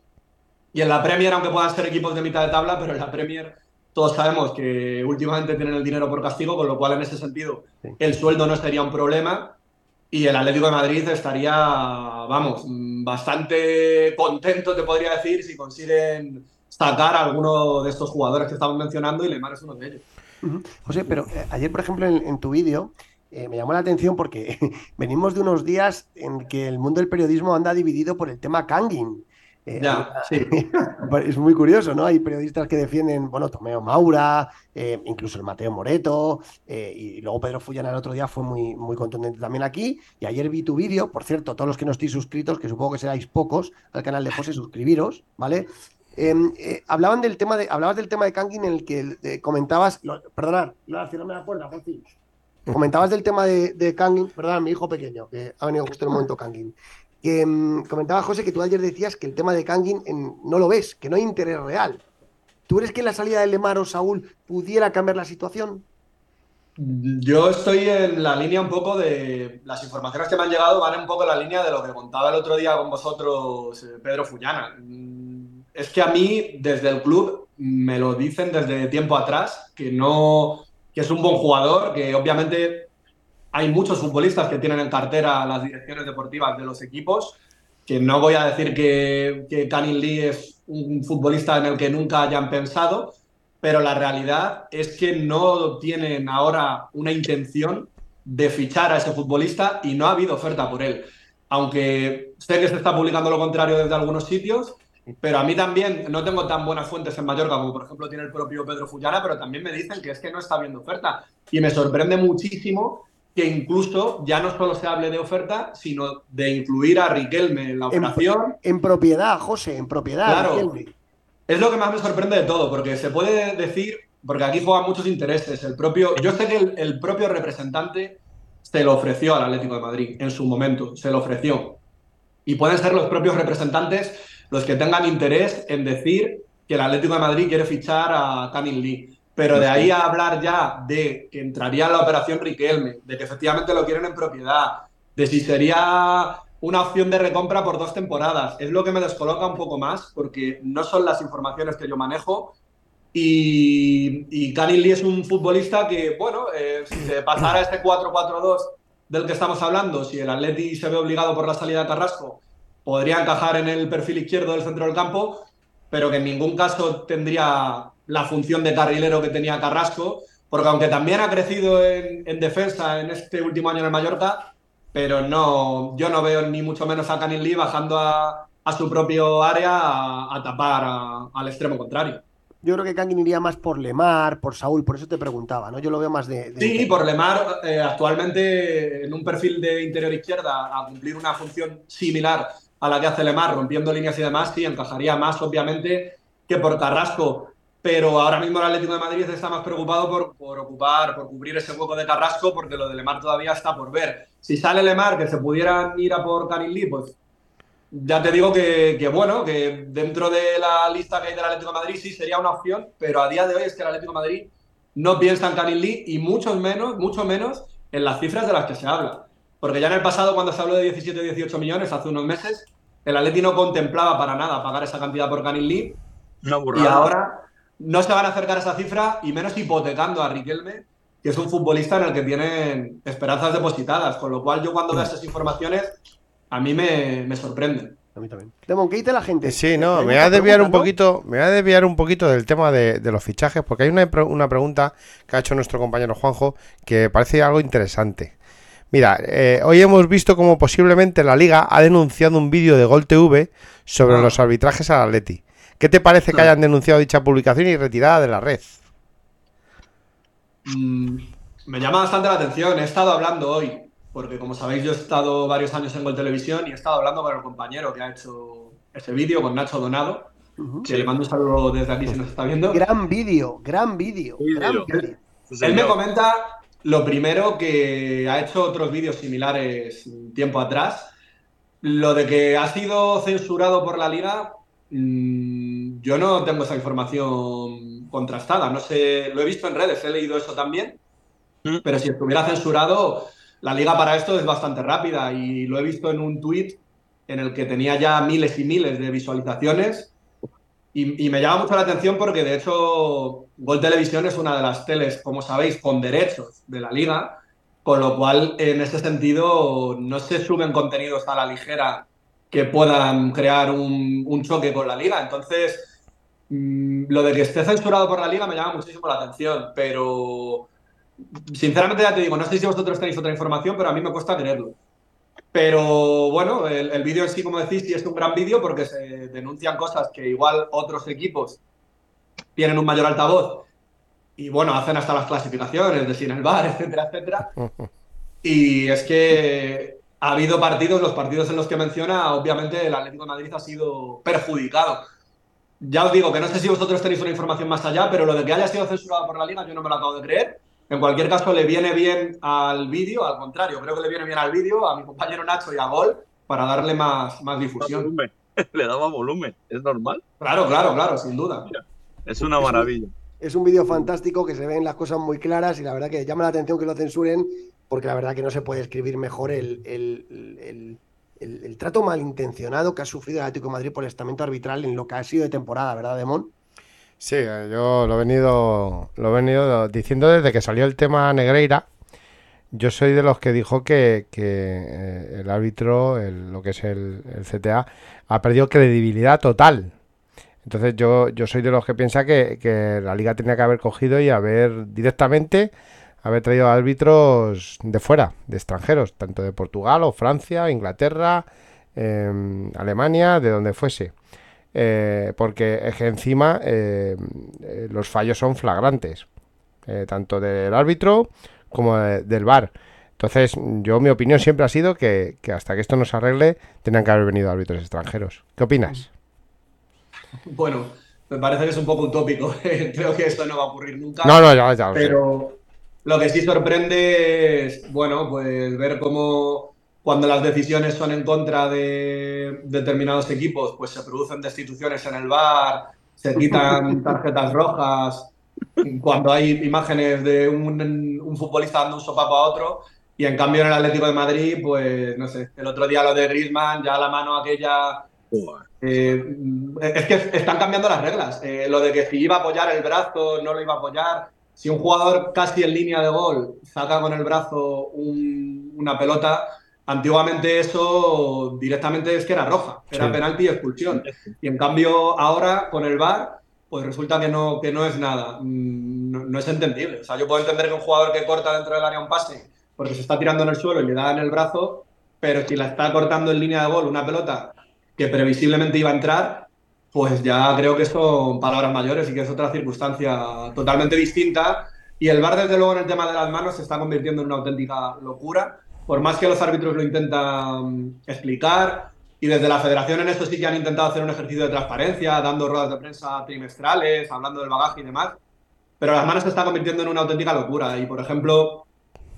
Y en la Premier, aunque puedan ser equipos de mitad de tabla, pero en la Premier todos sabemos que últimamente tienen el dinero por castigo, con lo cual en ese sentido el sueldo no sería un problema y el Atlético de Madrid estaría, vamos, bastante contento, te podría decir, si consiguen sacar a alguno de estos jugadores que estamos mencionando y Lemar es uno de ellos. José, pero eh, ayer, por ejemplo, en, tu vídeo eh, me llamó la atención porque venimos de unos días en que el mundo del periodismo anda dividido por el tema Kangin. Eh, ya, sí. es muy curioso, ¿no? Hay periodistas que defienden, bueno, Tomeo Maura, incluso el Mateo Moreto, y luego Pedro Fullana el otro día fue muy, muy contundente también aquí. Y ayer vi tu vídeo, por cierto, todos los que no estéis suscritos, que supongo que seráis pocos, al canal de José, suscribiros, ¿vale? Em, eh, hablaban del tema de, hablabas del tema de Kangin en el que comentabas, perdonad, no, la puerta, por fin. Comentabas del tema de, de Kangin, perdón, mi hijo pequeño, que ha venido justo en el momento Kangin. Que em, comentaba José que tú ayer decías que el tema de Kangin no lo ves, que no hay interés real. ¿Tú crees que la salida de Lemar o Saúl pudiera cambiar la situación? Yo estoy en la línea un poco de. Las informaciones que me han llegado van un poco en la línea de lo que contaba el otro día con vosotros, eh, Pedro Fullana es que a mí, desde el club, me lo dicen desde tiempo atrás, que no, que es un buen jugador, que obviamente hay muchos futbolistas que tienen en cartera las direcciones deportivas de los equipos, que no voy a decir que, que Lee es un futbolista en el que nunca hayan pensado, pero la realidad es que no tienen ahora una intención de fichar a ese futbolista y no ha habido oferta por él. Aunque sé que se está publicando lo contrario desde algunos sitios, pero a mí también no tengo tan buenas fuentes en Mallorca como por ejemplo tiene el propio Pedro Fullana, pero también me dicen que es que no está habiendo oferta. Y me sorprende muchísimo que incluso ya no solo se hable de oferta, sino de incluir a Riquelme en la operación. En, propiedad, José, en propiedad. Claro. Es lo que más me sorprende de todo, porque se puede decir, porque aquí juegan muchos intereses. El propio, yo sé que el, el propio representante se lo ofreció al Atlético de Madrid en su momento, se lo ofreció. Y pueden ser los propios representantes los que tengan interés en decir que el Atlético de Madrid quiere fichar a Canin Lee. Pero de ahí a hablar ya de que entraría en la operación Riquelme, de que efectivamente lo quieren en propiedad, de si sería una opción de recompra por dos temporadas, es lo que me descoloca un poco más, porque no son las informaciones que yo manejo. Y, y Lee es un futbolista que, bueno, eh, si se pasara este 4-4-2 del que estamos hablando, si el Atleti se ve obligado por la salida de Carrasco, podría encajar en el perfil izquierdo del centro del campo, pero que en ningún caso tendría la función de carrilero que tenía Carrasco, porque aunque también ha crecido en, defensa en este último año en el Mallorca, pero no, yo no veo ni mucho menos a Canil Lee bajando a, su propio área a, tapar al extremo contrario. Yo creo que Kangin iría más por Lemar, por Saúl, por eso te preguntaba, ¿no? Yo lo veo más de. Sí, por Lemar, eh, actualmente en un perfil de interior izquierda, a cumplir una función similar a la que hace Lemar, rompiendo líneas y demás, sí, encajaría más, obviamente, que por Carrasco pero ahora mismo el Atlético de Madrid está más preocupado por, ocupar, por cubrir ese hueco de Carrasco, porque lo de Lemar todavía está por ver. Si sale Lemar, que se pudieran ir a por Canilí, pues ya te digo que, bueno, que dentro de la lista que hay del Atlético de Madrid sí sería una opción, pero a día de hoy es que el Atlético de Madrid no piensa en Canilí y mucho menos, mucho menos en las cifras de las que se habla. Porque ya en el pasado, cuando se habló de 17 o 18 millones, hace unos meses, el Atlético no contemplaba para nada pagar esa cantidad por Canilí. No, y ahora no se van a acercar a esa cifra y menos hipotecando a Riquelme, que es un futbolista en el que tienen esperanzas depositadas. Con lo cual, yo cuando veo esas informaciones, a mí me, me sorprende. A mí también. Demon, ¿qué dice la gente? Sí, no, me voy a desviar un poquito, me voy a desviar un poquito del tema de, los fichajes, porque hay una, una, pregunta que ha hecho nuestro compañero Juanjo que parece algo interesante. Mira, eh, hoy hemos visto como posiblemente la liga ha denunciado un vídeo de Gol TV sobre ah. los arbitrajes al Atleti. ¿Qué te parece que hayan denunciado dicha publicación y retirada de la red? Mm, me llama bastante la atención. He estado hablando hoy, porque como sabéis, yo he estado varios años en Gol Televisión y he estado hablando con el compañero que ha hecho ese vídeo, con Nacho Donado. Que le mando un saludo desde aquí si nos está viendo. Gran vídeo, gran vídeo. Él me comenta lo primero que ha hecho otros vídeos similares tiempo atrás. Lo de que ha sido censurado por la liga, Mm, yo no tengo esa información contrastada. No sé, lo he visto en redes, he leído eso también. Mm. Pero si estuviera censurado, la liga para esto es bastante rápida y lo he visto en un tweet en el que tenía ya miles y miles de visualizaciones. Y, me llama mucho la atención porque, de hecho, Gol Televisión es una de las teles, como sabéis, con derechos de la liga. Con lo cual, en ese sentido, no se suben contenidos a la ligera que puedan crear un, choque con la liga. Entonces, mm, lo de que esté censurado por la liga me llama muchísimo la atención, pero sinceramente ya te digo, no sé si vosotros tenéis otra información, pero a mí me cuesta creerlo. Pero bueno, el, vídeo en sí, como decís, sí es un gran vídeo porque se denuncian cosas que igual otros equipos tienen un mayor altavoz y bueno, hacen hasta las clasificaciones de sin el bar, etcétera, etcétera. Y es que ha habido partidos, los partidos en los que menciona, obviamente el Atlético de Madrid ha sido perjudicado. Ya os digo que no sé si vosotros tenéis una información más allá, pero lo de que haya sido censurado por la liga yo no me lo acabo de creer. En cualquier caso, le viene bien al vídeo, al contrario, creo que le viene bien al vídeo, a mi compañero Nacho y a Gol, para darle más, más difusión. Le daba volumen, es normal. Claro, claro, claro, sin duda. Es una maravilla. Es un vídeo fantástico que se ven las cosas muy claras y la verdad que llama la atención que lo censuren porque la verdad que no se puede escribir mejor el, el, trato malintencionado que ha sufrido el Atlético de Madrid por el estamento arbitral en lo que ha sido de temporada, ¿verdad, Demón? Sí, yo lo he venido, lo he venido diciendo desde que salió el tema Negreira. Yo soy de los que dijo que, eh, el árbitro, lo que es el, CTA, ha perdido credibilidad total. Entonces yo, yo soy de los que piensa que, que la liga tenía que haber cogido y haber directamente haber traído árbitros de fuera, de extranjeros, tanto de Portugal o Francia, Inglaterra, em, Alemania, de donde fuese. Eh, porque es que encima eh, eh, los fallos son flagrantes, tanto del árbitro como del VAR. Entonces, yo mi opinión siempre ha sido que, que hasta que esto no se arregle, tenían que haber venido árbitros extranjeros. ¿Qué opinas? Bueno, me parece que es un poco utópico. Creo que esto no va a ocurrir nunca. No, no, ya, ya. Pero lo que sí sorprende es, bueno, pues ver cómo cuando las decisiones son en contra de determinados equipos, pues se producen destituciones en el bar, se quitan tarjetas rojas, cuando hay imágenes de un, un, futbolista dando un sopapo a otro, y en cambio en el Atlético de Madrid, pues no sé, el otro día lo de Griezmann, ya la mano aquella eh, es que están cambiando las reglas. Eh, lo de que si iba a apoyar el brazo, no lo iba a apoyar. Si un jugador casi en línea de gol saca con el brazo una pelota, antiguamente eso directamente es que era roja, era penalti y expulsión. Y en cambio ahora con el VAR, pues resulta que no, que no es nada. Mm, no, es entendible. O sea, yo puedo entender que un jugador que corta dentro del área un pase porque se está tirando en el suelo y le da en el brazo, pero si la está cortando en línea de gol una pelota que previsiblemente iba a entrar, pues ya creo que son palabras mayores y que es otra circunstancia totalmente distinta. Y el VAR, desde luego, en el tema de las manos se está convirtiendo en una auténtica locura. Por más que los árbitros lo intentan explicar, y desde la federación en esto sí que han intentado hacer un ejercicio de transparencia, dando ruedas de prensa trimestrales, hablando del bagaje y demás. Pero las manos se está convirtiendo en una auténtica locura. Y, por ejemplo,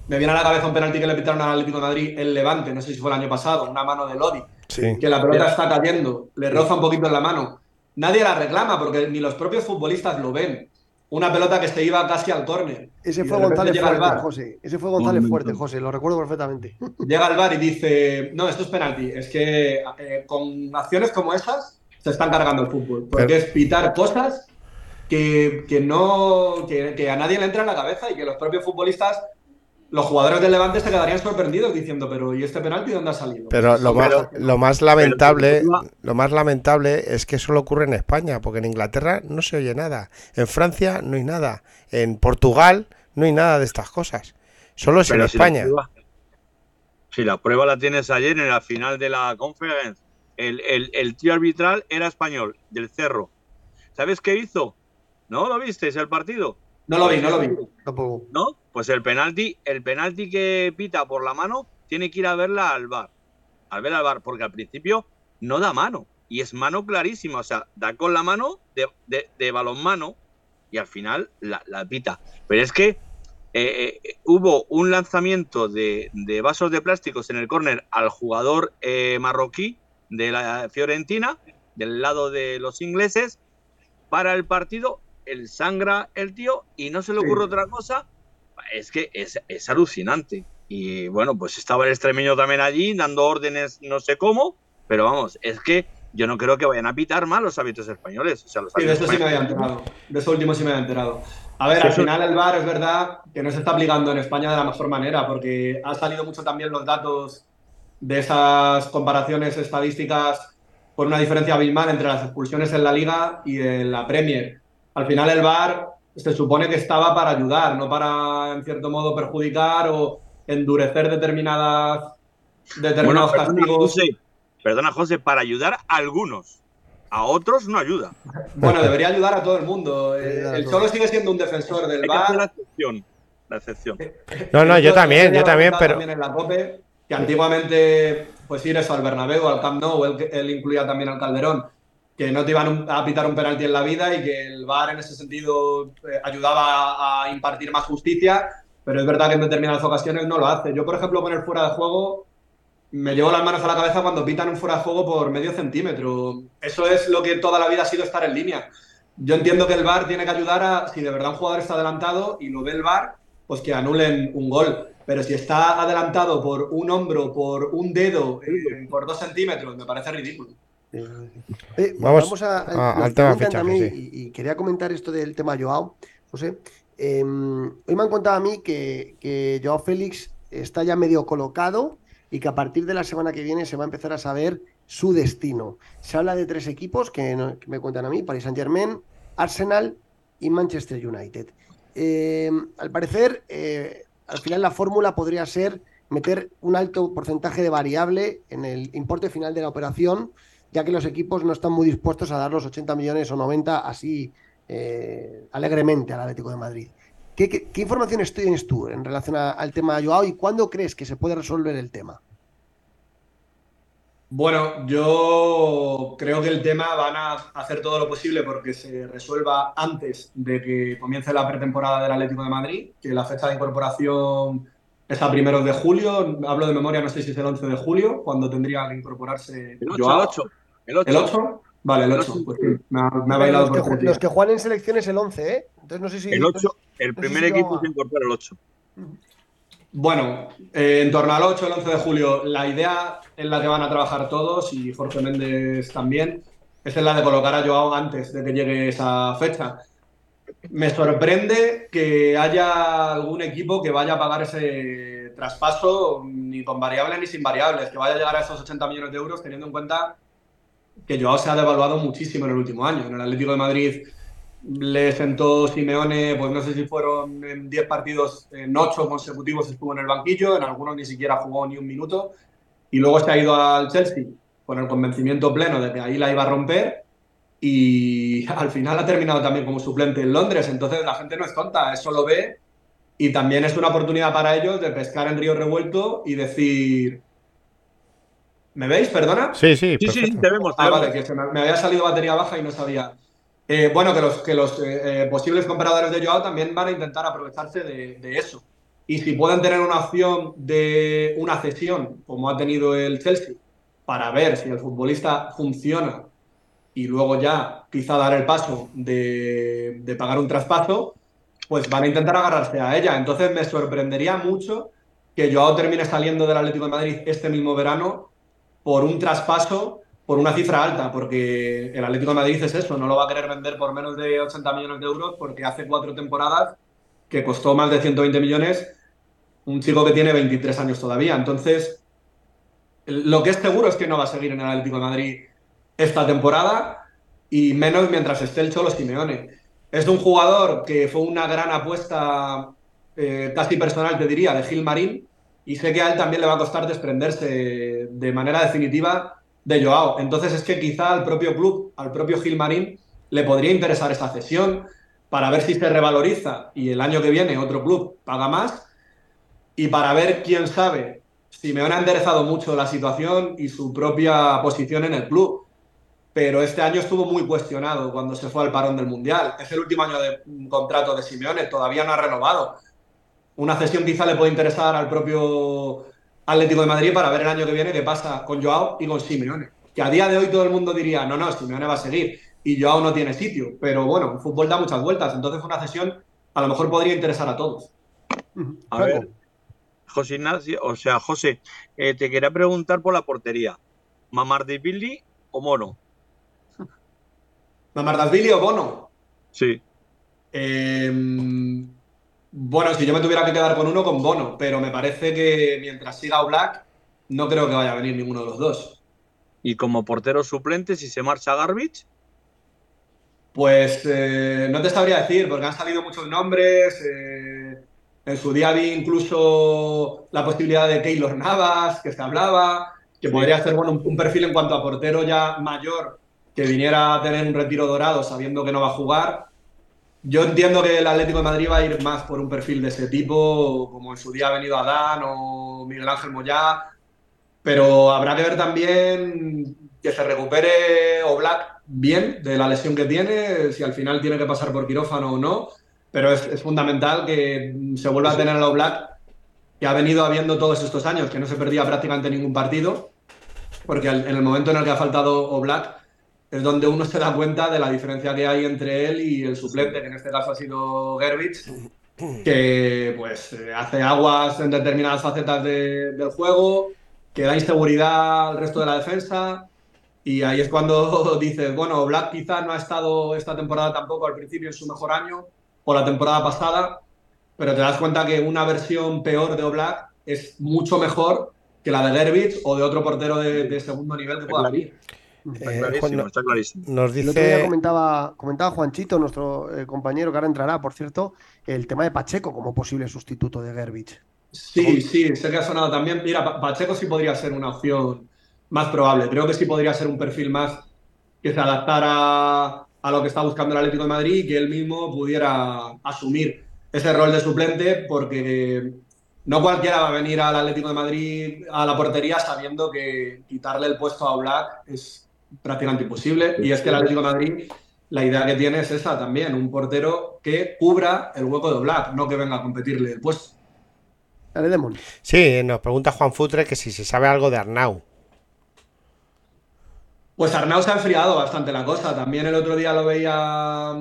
me viene a la cabeza un penalti que le pitaron al Atlético de Madrid el Levante, no sé si fue el año pasado, una mano de Lodi, que la pelota está cayendo, le roza un poquito en la mano. Nadie la reclama porque ni los propios futbolistas lo ven. Una pelota que se iba casi al córner. Ese fue González Fuerte, José. Ese fue González Fuerte, José, lo recuerdo perfectamente. Llega al bar y dice, no, esto es penalti. Es que eh, con acciones como esas se están cargando el fútbol. Porque es pitar cosas que, no, que a nadie le entra en la cabeza y que los propios futbolistas los jugadores del Levante se quedarían sorprendidos diciendo, pero ¿y este penalti dónde ha salido? Pero lo, más, lo más lamentable, lo más lamentable es que solo ocurre en España, porque en Inglaterra no se oye nada, en Francia no hay nada, en Portugal no hay nada de estas cosas. Solo es en España. si la prueba la tienes ayer en la final de la conference, el, el tío arbitral era español, del Cerro. ¿Sabes qué hizo? ¿No lo visteis el partido? No lo vi, no lo vi. ¿No? Pues el penalti, el penalti que pita por la mano tiene que ir a verla al bar. Al ver al bar, porque al principio no da mano. Y es mano clarísima. O sea, da con la mano de, de, balonmano y al final la, pita. Pero es que eh, eh, hubo un lanzamiento de, vasos de plásticos en el córner al jugador eh, marroquí de la Fiorentina, del lado de los ingleses, para el partido el sangra el tío y no se le ocurre otra cosa, es que es, alucinante. Y bueno, pues estaba el extremeño también allí dando órdenes, no sé cómo, pero vamos, es que yo no creo que vayan a pitar mal los hábitos españoles. O sea, los sí, de eso sí me había enterado. De eso último sí me había enterado. A ver, al final el VAR es verdad que no se está aplicando en España de la mejor manera, porque ha salido mucho también los datos de esas comparaciones estadísticas por una diferencia abismal entre las expulsiones en la Liga y en la Premier al final el VAR se supone que estaba para ayudar, no para, en cierto modo, perjudicar o endurecer determinadas, determinados castigos. perdona, José, para ayudar a algunos. A otros no ayuda. Bueno, debería ayudar a todo el mundo. El, solo sigue siendo un defensor del VAR. La excepción. La excepción. No, no, yo también, yo también, pero. También en la COPE, que antiguamente, pues ir eso al Bernabéu, al Camp Nou, él, él incluía también al Calderón que no te iban a pitar un penalti en la vida y que el VAR en ese sentido eh, ayudaba a, impartir más justicia, pero es verdad que en determinadas ocasiones no lo hace. Yo, por ejemplo, con el fuera de juego, me llevo las manos a la cabeza cuando pitan un fuera de juego por medio centímetro. Eso es lo que toda la vida ha sido estar en línea. Yo entiendo que el VAR tiene que ayudar a, si de verdad un jugador está adelantado y lo ve el VAR, pues que anulen un gol. Pero si está adelantado por un hombro, por un dedo, eh, por dos centímetros, me parece ridículo. Eh, vamos, a, al tema fichaje, y, quería comentar esto del tema Joao, José. Em, hoy me han contado a mí que, que Joao Félix está ya medio colocado y que a partir de la semana que viene se va a empezar a saber su destino. Se habla de tres equipos que, me cuentan a mí, Paris Saint Germain, Arsenal y Manchester United. eh, al parecer, eh, al final la fórmula podría ser meter un alto porcentaje de variable en el importe final de la operación, ya que los equipos no están muy dispuestos a dar los 80 millones o 90 así eh, alegremente al Atlético de Madrid. ¿Qué, qué, qué informaciones tienes tú en relación al tema de Joao y cuándo crees que se puede resolver el tema? Bueno, yo creo que el tema van a hacer todo lo posible porque se resuelva antes de que comience la pretemporada del Atlético de Madrid, que la fecha de incorporación es a primeros de julio. Hablo de memoria, no sé si es el 11 de julio, cuando tendría que incorporarse El 8, Joao. el 8. El 8. ¿El 8? Vale, el El 8. ocho. Pues sí, me ha, me ha bailado los, que, por tres los que juegan en selección es el 11, ¿eh? Entonces no sé si... El 8, el no sé primer si equipo se incorpora el 8. Bueno, eh, en torno al 8, el 11 de julio, la idea en la que van a trabajar todos y Jorge Méndez también es en la de colocar a Joao antes de que llegue esa fecha. Me sorprende que haya algún equipo que vaya a pagar ese traspaso ni con variables ni sin variables, que vaya a llegar a esos 80 millones de euros teniendo en cuenta que Joao se ha devaluado muchísimo en el último año. En el Atlético de Madrid le sentó Simeone, pues no sé si fueron en 10 partidos, en 8 consecutivos estuvo en el banquillo, en algunos ni siquiera jugó ni un minuto, y luego se ha ido al Chelsea con el convencimiento pleno de que ahí la iba a romper, y al final ha terminado también como suplente en Londres, entonces la gente no es tonta, eso lo ve, y también es una oportunidad para ellos de pescar en río revuelto y decir... ¿Me veis? ¿Perdona? Sí, sí, Sí, sí, te vemos. te Ah, vemos. vale, que se me, me había salido batería baja y no sabía. Eh, bueno, que los, que los eh, eh, posibles compradores de Joao también van a intentar aprovecharse de, de eso. Y si pueden tener una opción de una cesión, como ha tenido el Chelsea, para ver si el futbolista funciona y luego ya quizá dar el paso de, de pagar un traspaso, pues van a intentar agarrarse a ella. Entonces me sorprendería mucho que Joao termine saliendo del Atlético de Madrid este mismo verano por un traspaso por una cifra alta, porque el Atlético de Madrid es eso, no lo va a querer vender por menos de 80 millones de euros porque hace cuatro temporadas que costó más de 120 millones un chico que tiene 23 años todavía. Entonces, lo que es seguro es que no va a seguir en el Atlético de Madrid esta temporada y menos mientras esté el Cholo Simeone. Es un jugador que fue una gran apuesta eh, casi personal, te diría, de Gil Marín y sé que a él también le va a costar desprenderse de manera definitiva de Joao. Entonces es que quizá al propio club, al propio Gilmarín, le podría interesar esta cesión para ver si se revaloriza y el año que viene otro club paga más y para ver, quién sabe, Simeone ha enderezado mucho la situación y su propia posición en el club. Pero este año estuvo muy cuestionado cuando se fue al parón del Mundial. Es el último año de contrato de Simeone, todavía no ha renovado. Una cesión quizá le puede interesar al propio Atlético de Madrid para ver el año que viene qué pasa con Joao y con Simeone. Que a día de hoy todo el mundo diría, no, no, Simeone va a seguir y Joao no tiene sitio. Pero bueno, el fútbol da muchas vueltas, entonces una cesión a lo mejor podría interesar a todos. A ver, José Ignacio, o sea, José, eh, te quería preguntar por la portería. ¿Mamardipilli o Mono? ¿Mamardashvili o Bono? Sí. Eh, bueno, si yo me tuviera que quedar con uno, con Bono, pero me parece que mientras siga Black, no creo que vaya a venir ninguno de los dos. Y como portero suplente, si se marcha Garbage, Pues eh, no te sabría decir, porque han salido muchos nombres. eh, en su día vi incluso la posibilidad de Keylor Navas, que se hablaba, que podría ser bueno, un, un perfil en cuanto a portero ya mayor, que viniera a tener un retiro dorado sabiendo que no va a jugar. Yo entiendo que el Atlético de Madrid va a ir más por un perfil de ese tipo, como en su día ha venido Adán o Miguel Ángel Moyá, pero habrá que ver también que se recupere Oblak bien de la lesión que tiene, si al final tiene que pasar por quirófano o no, pero es, es fundamental que se vuelva a tener a Oblak que ha venido habiendo todos estos años, que no se perdía prácticamente ningún partido, porque en el momento en el que ha faltado Oblak es donde uno se da cuenta de la diferencia que hay entre él y el suplente, que en este caso ha sido Gerbich, que pues eh, hace aguas en determinadas facetas de- del juego, que da inseguridad al resto de la defensa. Y ahí es cuando dices, bueno, Black quizás no ha estado esta temporada tampoco al principio en su mejor año, o la temporada pasada, pero te das cuenta que una versión peor de Oblak es mucho mejor que la de Gerbich o de otro portero de, de segundo nivel que pueda venir. Está Eh, clarísimo, Juan, está clarísimo. Nos El otro día dice. comentaba, comentaba Juanchito, nuestro eh, compañero que ahora entrará, por cierto, el tema de Pacheco como posible sustituto de Gerbich. Sí, sí, sé que ha sonado también. Mira, Pa- Pacheco sí podría ser una opción más probable. Creo que sí podría ser un perfil más que se adaptara a lo que está buscando el Atlético de Madrid y que él mismo pudiera asumir ese rol de suplente, porque no cualquiera va a venir al Atlético de Madrid a la portería sabiendo que quitarle el puesto a Black es prácticamente imposible. Y es que el Atlético de Madrid, la idea que tiene es esa también, un portero que cubra el hueco de Black, no que venga a competirle el puesto. Dale, Demon. Sí, nos pregunta Juan Futre que si se sabe algo de Arnau. Pues Arnau se ha enfriado bastante la cosa. También el otro día lo veía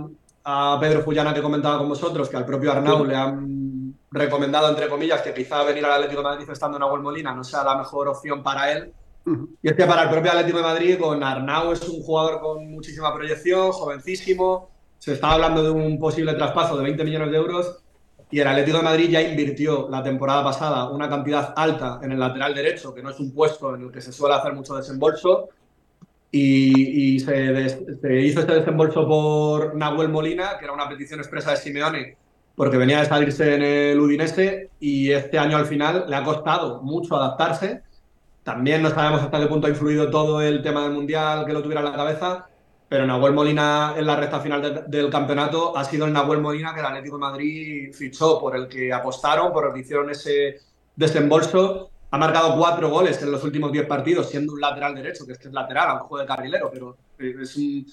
a Pedro Fullana que comentaba con vosotros que al propio Arnau le han recomendado, entre comillas, que quizá venir al Atlético de Madrid estando en Abuel Molina no sea la mejor opción para él. Y es que para el propio Atlético de Madrid, con Arnau es un jugador con muchísima proyección, jovencísimo. Se estaba hablando de un posible traspaso de 20 millones de euros. Y el Atlético de Madrid ya invirtió la temporada pasada una cantidad alta en el lateral derecho, que no es un puesto en el que se suele hacer mucho desembolso. Y, se hizo este desembolso por Nahuel Molina, que era una petición expresa de Simeone, porque venía de salirse en el Udinese. Y este año al final le ha costado mucho adaptarse. También no sabemos hasta qué punto ha influido todo el tema del Mundial que lo tuviera en la cabeza, pero Nahuel Molina en la recta final de- del campeonato ha sido el Nahuel Molina que el Atlético de Madrid fichó, por el que apostaron, por el que hicieron ese desembolso. Ha marcado cuatro goles en los últimos diez partidos, siendo un lateral derecho, que este es lateral, aunque juegue de carrilero, pero eh, es un,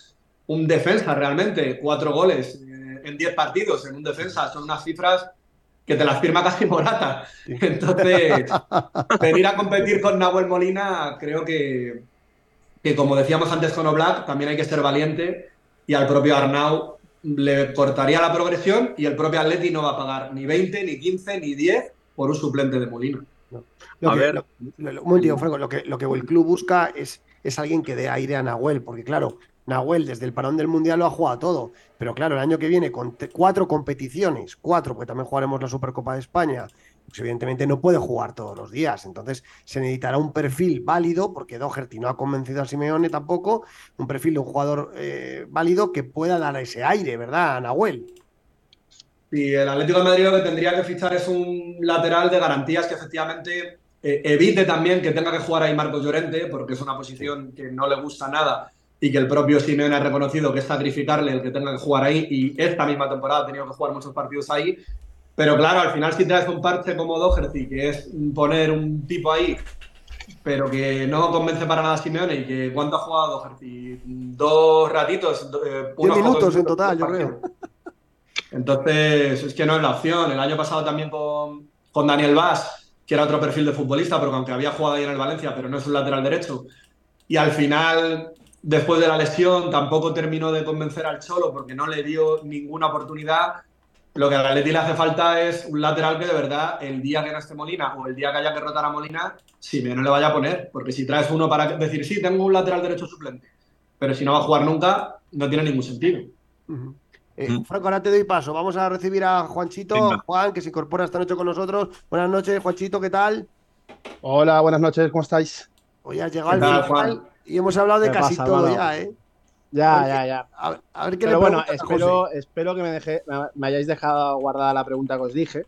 un defensa realmente. Cuatro goles eh, en diez partidos en un defensa son unas cifras que te las firma casi Morata. Entonces, venir a competir con Nahuel Molina, creo que, que, como decíamos antes con Oblak, también hay que ser valiente y al propio Arnau le cortaría la progresión y el propio Atleti no va a pagar ni 20, ni 15, ni 10 por un suplente de Molina. Lo A que- ver. lo- lo- lo- un momentito, Franco, lo que, lo que el club busca es, es alguien que dé aire a Nahuel, porque claro, Nahuel desde el parón del Mundial lo ha jugado todo, pero claro, el año que viene con cuatro competiciones, cuatro, porque también jugaremos la Supercopa de España, pues evidentemente no puede jugar todos los días, entonces se necesitará un perfil válido, porque Doherty no ha convencido a Simeone tampoco, un perfil de un jugador eh, válido que pueda dar ese aire, ¿verdad, Nahuel? Y el Atlético de Madrid lo que tendría que fichar es un lateral de garantías que efectivamente eh, evite también que tenga que jugar ahí Marcos Llorente, porque es una posición que no le gusta nada y que el propio Simeone ha reconocido que es sacrificarle el que tenga que jugar ahí y esta misma temporada ha tenido que jugar muchos partidos ahí. Pero claro, al final si traes un parche como Doherty, que es poner un tipo ahí, pero que no convence para nada a Simeone y que ¿cuánto ha jugado Doherty? Dos ratitos, eh, Diez unos minutos en total, yo creo. Entonces, es que no es la opción. El año pasado también con, con Daniel Vaz, que era otro perfil de futbolista, porque aunque había jugado ahí en el Valencia, pero no es un lateral derecho. Y al final, después de la lesión, tampoco terminó de convencer al Cholo porque no le dio ninguna oportunidad. Lo que al Atleti le hace falta es un lateral que de verdad, el día que no esté Molina o el día que haya que rotar a Molina, Simeone le vaya a poner. Porque si traes uno para decir, sí, tengo un lateral derecho suplente, pero si no va a jugar nunca, no tiene ningún sentido. Ujú. Eh, Mm. Franco, ahora te doy paso. Vamos a recibir a Juanchito, Venga. Juan, que se incorpora esta noche con nosotros. Buenas noches, Juanchito, ¿qué tal? Hola, buenas noches, ¿cómo estáis? Hoy has llegado ¿Qué al final Juan? Y hemos hablado de ¿Qué casi pasa, todo ya, ¿eh? Ya, ya, ya. A ver, a ver qué Pero le bueno, espero, espero que me, dejé, me, hayáis dejado guardada la pregunta que os dije.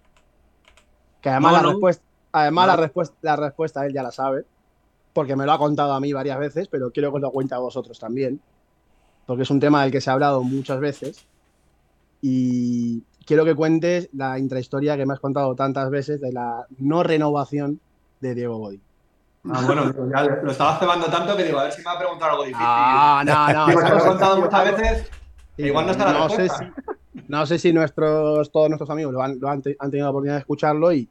Que además, No, la, no. respuesta, además la, respuesta, la respuesta él ya la sabe. Porque me lo ha contado a mí varias veces, pero quiero que os lo cuente a vosotros también. Porque es un tema del que se ha hablado muchas veces. Y quiero que cuentes la intrahistoria que me has contado tantas veces de la no renovación de Diego Godín. Ah, bueno, ya lo estaba cebando tanto que digo, a ver si me va a preguntar algo difícil. Ah, no, no. Digo, eso te lo he no- contado muchas veces, igual no está la no sé si, no sé si nuestros, todos nuestros amigos lo han, lo han te- han tenido la oportunidad de escucharlo y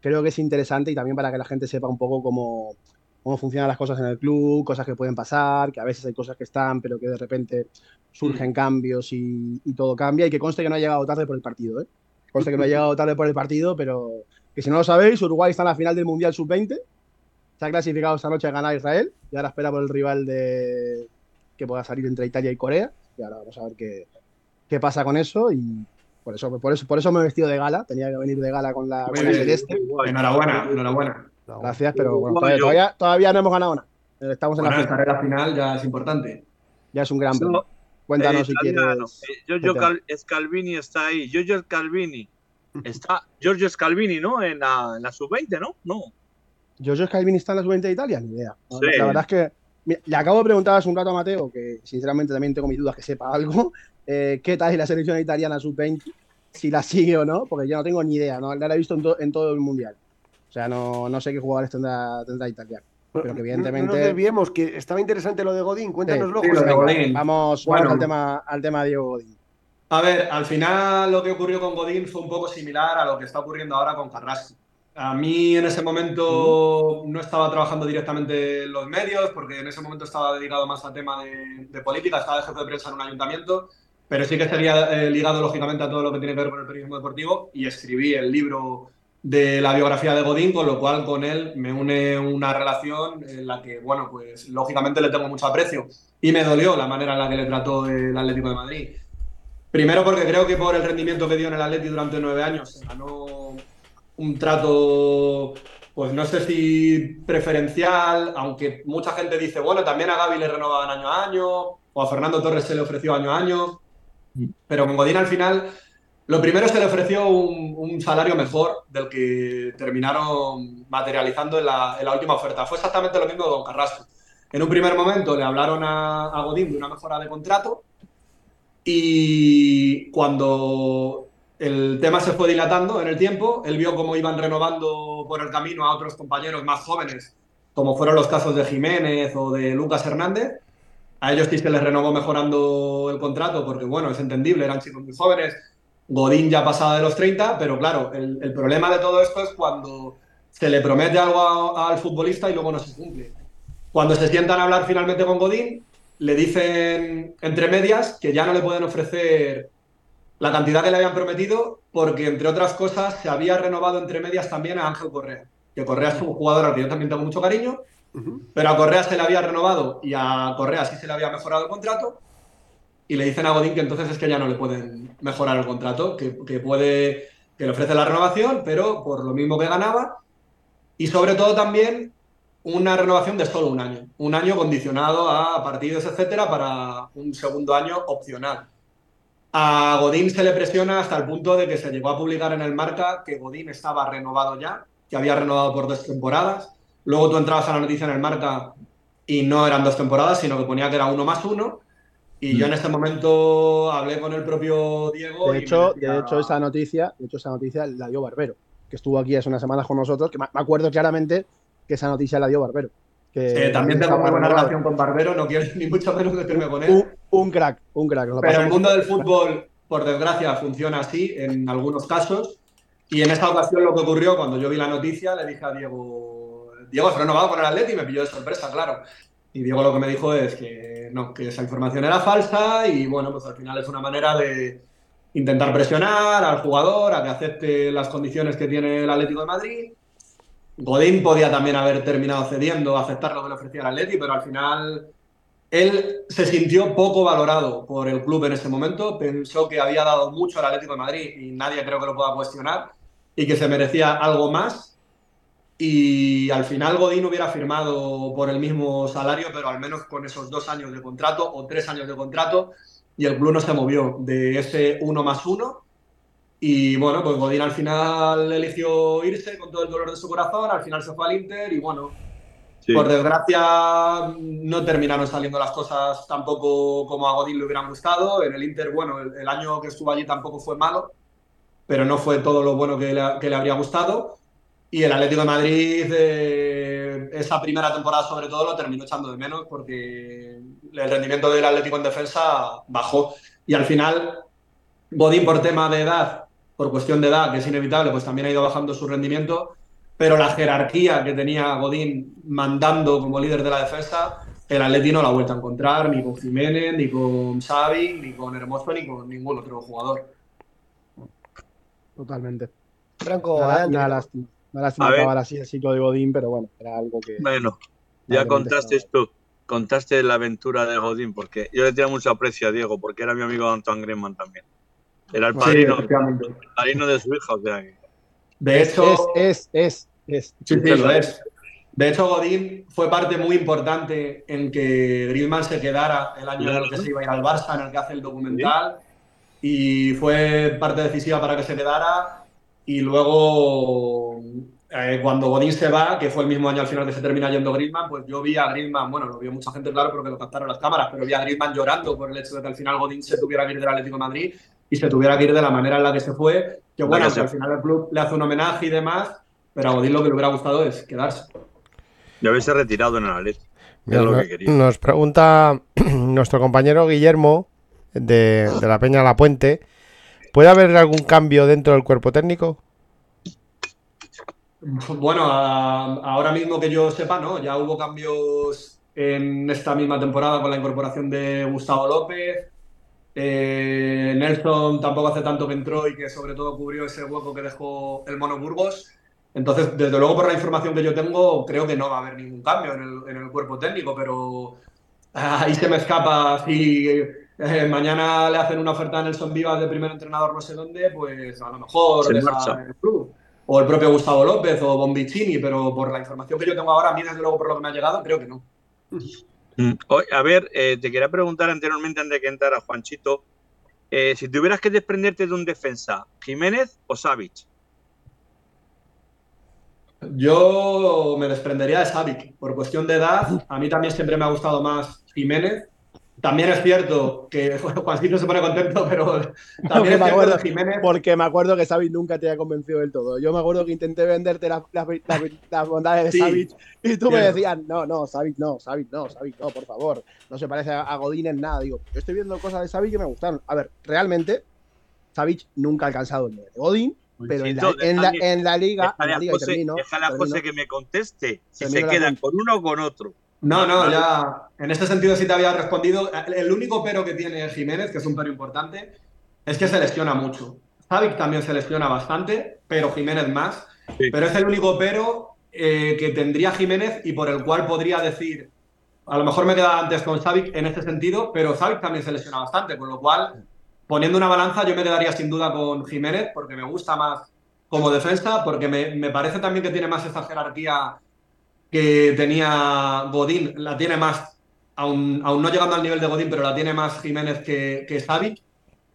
creo que es interesante y también para que la gente sepa un poco cómo, cómo funcionan las cosas en el club, cosas que pueden pasar, que a veces hay cosas que están, pero que de repente surgen cambios y, y todo cambia y que conste que no ha llegado tarde por el partido, ¿eh? Conste que no ha llegado tarde por el partido, pero que si no lo sabéis, Uruguay está en la final del Mundial Sub-20, se ha clasificado esta noche a ganar Israel y ahora espera por el rival de que pueda salir entre Italia y Corea y ahora vamos a ver qué, qué pasa con eso y por eso, por eso, por eso me he vestido de gala, tenía que venir de gala con la, con la celeste. Enhorabuena, enhorabuena. Gracias, pero bueno, todavía, yo. todavía, todavía no hemos ganado nada. Estamos en Bueno, la final ya es importante. Ya es un gran. Cuéntanos Eh, si quieres. Eh, Giorgio. Cal- Scalvini está ahí. Giorgio Scalvini. Está Giorgio Scalvini, ¿no? En la, en la sub-20, ¿no? No. ¿Giorgio Scalvini está en la sub-20 de Italia? Ni idea. Sí. La verdad es que mira, le acabo de preguntar hace un rato a Mateo, que sinceramente también tengo mis dudas que sepa algo, eh, qué tal es la selección italiana sub-20, si la sigue o no, porque yo no tengo ni idea, no, la he visto en, to- en todo el mundial. O sea, no, no sé qué jugadores tendrá, tendrá Italia. Pero que evidentemente- No nos desviemos, que estaba interesante lo de Godín. Cuéntanoslo, Sí, lo de Venga. Godín. Vamos, Bueno. vamos al, tema, al tema de Diego Godín. A ver, al final lo que ocurrió con Godín fue un poco similar a lo que está ocurriendo ahora con Carrasco. A mí en ese momento no estaba trabajando directamente en los medios, porque en ese momento estaba dedicado más al tema de, de política, estaba de jefe de prensa en un ayuntamiento, pero sí que estaría eh, ligado lógicamente a todo lo que tiene que ver con el periodismo deportivo y escribí el libro de la biografía de Godín, con lo cual con él me une una relación en la que, bueno, pues lógicamente le tengo mucho aprecio y me dolió la manera en la que le trató el Atlético de Madrid. Primero porque creo que por el rendimiento que dio en el Atleti durante nueve años ganó un trato, pues no sé si preferencial, aunque mucha gente dice, bueno, también a Gaby le renovaban año a año, o a Fernando Torres se le ofreció año a año, pero con Godín al final, lo primero se le ofreció un, un salario mejor del que terminaron materializando en la, en la última oferta. Fue exactamente lo mismo con Carrasco. En un primer momento le hablaron a, a Godín de una mejora de contrato, y cuando el tema se fue dilatando en el tiempo, él vio cómo iban renovando por el camino a otros compañeros más jóvenes, como fueron los casos de Jiménez o de Lucas Hernández. A ellos se les renovó mejorando el contrato, porque bueno, es entendible, eran chicos muy jóvenes. Godín ya pasaba de los 30, pero claro, el, problema de todo esto es cuando se le promete algo al futbolista y luego no se cumple. Cuando se sientan a hablar finalmente con Godín, le dicen entre medias que ya no le pueden ofrecer la cantidad que le habían prometido porque, entre otras cosas, se había renovado entre medias también a Ángel Correa, que Correa es un jugador al que yo también tengo mucho cariño, pero a Correa se le había renovado y a Correa sí se le había mejorado el contrato y le dicen a Godín que entonces es que ya no le pueden mejorar el contrato, que, que puede, que le ofrece la renovación, pero por lo mismo que ganaba y sobre todo también una renovación de solo un año, un año condicionado a partidos, etcétera, para un segundo año opcional. A Godín se le presiona hasta el punto de que se llegó a publicar en el Marca que Godín estaba renovado ya, que había renovado por dos temporadas. Luego tú entrabas a la noticia en el Marca y no eran dos temporadas, sino que ponía que era uno más uno. Y yo en este momento hablé con el propio Diego. De y hecho, decía- de hecho, esa noticia, de hecho, esa noticia la dio Barbero, que estuvo aquí hace unas semanas con nosotros, que me acuerdo claramente que esa noticia la dio Barbero. Que Eh, también tengo muy buena relación con Barbero, no quiero ni mucho menos decirme con él. Un, crack, un crack. lo Pero el mundo del fútbol, por desgracia, funciona así en algunos casos. Y en esta ocasión lo que ocurrió, cuando yo vi la noticia, le dije a Diego, Diego, ¿has renovado con el Atleti? Y me pilló de sorpresa, claro. Y Diego lo que me dijo es que no, que esa información era falsa y bueno, pues al final es una manera de intentar presionar al jugador a que acepte las condiciones que tiene el Atlético de Madrid. Godín podía también haber terminado cediendo, aceptar lo que le ofrecía el Atleti, pero al final él se sintió poco valorado por el club en ese momento, pensó que había dado mucho al Atlético de Madrid y nadie creo que lo pueda cuestionar y que se merecía algo más. Y al final Godín hubiera firmado por el mismo salario, pero al menos con esos dos años de contrato o tres años de contrato, y el club no se movió de ese uno más uno. Y bueno, pues Godín al final eligió irse con todo el dolor de su corazón, al final se fue al Inter y bueno, Por desgracia, no terminaron saliendo las cosas tampoco como a Godín le hubieran gustado. En el Inter, bueno, el, año que estuvo allí tampoco fue malo, pero no fue todo lo bueno que le, que le habría gustado. Y el Atlético de Madrid, eh, esa primera temporada sobre todo, lo terminó echando de menos porque el rendimiento del Atlético en defensa bajó. Y al final, Godín, por tema de edad, por cuestión de edad, que es inevitable, pues también ha ido bajando su rendimiento pero la jerarquía que tenía Godín mandando como líder de la defensa, el Atleti no la ha vuelto a encontrar ni con Jiménez, ni con Xavi, ni con Hermoso, ni con ningún otro jugador. Totalmente. Franco, Una, adelante. una lástima. Una lástima acabar así el ciclo de Godín, pero bueno, era algo que. Bueno, ya contaste estaba- esto, contaste la aventura de Godín, porque yo le tenía mucho aprecio a Diego, porque era mi amigo Antoine Griezmann también. Era el padrino, efectivamente. el padrino de su hija, o sea que- De hecho, Es, es, es, es. sí, sí, lo es. De hecho, Godín fue parte muy importante en que Griezmann se quedara el año en el que se iba a ir al Barça, en el que hace el documental, y fue parte decisiva para que se quedara. Y luego, eh, cuando Godín se va, que fue el mismo año al final que se termina yendo Griezmann, pues yo vi a Griezmann, bueno, lo vio mucha gente, claro, porque lo captaron las cámaras, pero vi a Griezmann llorando por el hecho de que al final Godín se tuviera que ir del Atlético de Madrid y se tuviera que ir de la manera en la que se fue. Que bueno, que al final el club le hace un homenaje y demás, pero a Godín lo que le hubiera gustado es quedarse. Ya habéis retirado en el Atleti. Mira, lo que quería. nos pregunta nuestro compañero Guillermo de, de la Peña La Puente. ¿Puede haber algún cambio dentro del cuerpo técnico? Bueno, a- ahora mismo que yo sepa, no, ya hubo cambios en esta misma temporada con la incorporación de Gustavo López. Eh, Nelson tampoco hace tanto que entró y que sobre todo cubrió ese hueco que dejó el Mono Burgos. Entonces, desde luego, por la información que yo tengo, creo que no va a haber ningún cambio en el, en el cuerpo técnico, pero ahí se me escapa si eh, mañana le hacen una oferta a Nelson Vivas de primer entrenador no sé dónde, pues a lo mejor Se deja marcha. el club. O el propio Gustavo López o Bombicini, pero por la información que yo tengo ahora, a mí desde luego por lo que me ha llegado, creo que no. Mm. A ver, eh, te quería preguntar anteriormente, antes de que entrara Juanchito, eh, si tuvieras que desprenderte de un defensa, ¿Jiménez o Savic? Yo me desprendería de Savic por cuestión de edad. A mí también siempre me ha gustado más Jiménez. También es cierto que Juancito se pone contento, pero también es me cierto acuerdo, que Jiménez. Porque me acuerdo que Savic nunca te había convencido del todo. Yo me acuerdo que intenté venderte las, las, las- las bondades de Sí, Savic y tú me cierto. decías, no, no, Savic no, Savic no, Savic no, por favor. No se parece a, Godín en nada. Digo, yo estoy viendo cosas de Savic que me gustaron. A ver, realmente, Savic nunca ha alcanzado el nivel de Godín, pero en la, en la- en la liga, Déjale la a José, termino, déjale a termino. José que me conteste si se la queda punta. con uno o con otro. No, no, ya en este sentido sí te había respondido. El único pero que tiene Jiménez, que es un pero importante, es que se lesiona mucho. Savic también se lesiona bastante, pero Jiménez más. Sí. Pero es el único pero eh, que tendría Jiménez y por el cual podría decir, a lo mejor me quedaba antes con Savic en este sentido, pero Savic también se lesiona bastante, con lo cual, poniendo una balanza, yo me quedaría sin duda con Jiménez porque me gusta más como defensa, porque me, me parece también que tiene más esa jerarquía que tenía Godín, la tiene más, aún, aún no llegando al nivel de Godín, pero la tiene más Jiménez que, que Savic.